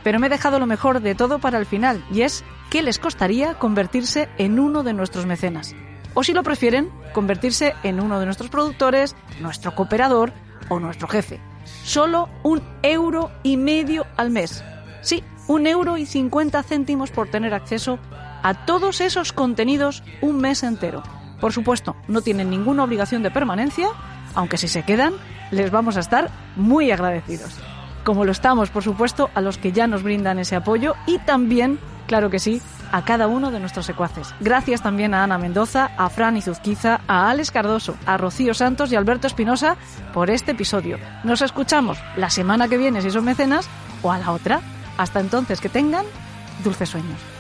Pero me he dejado lo mejor de todo para el final, y es qué les costaría convertirse en uno de nuestros mecenas o si lo prefieren, convertirse en uno de nuestros productores, nuestro cooperador o nuestro jefe. Solo un euro y medio al mes. Sí, un euro y cincuenta céntimos por tener acceso a todos esos contenidos un mes entero. Por supuesto, no tienen ninguna obligación de permanencia, aunque si se quedan, les vamos a estar muy agradecidos. Como lo estamos, por supuesto, a los que ya nos brindan ese apoyo y también, claro que sí, a cada uno de nuestros secuaces. Gracias también a Ana Mendoza, a Fran Izuzquiza, a Alex Cardoso, a Rocío Santos y Alberto Espinosa por este episodio. Nos escuchamos la semana que viene si son mecenas o a la otra. Hasta entonces que tengan dulces sueños.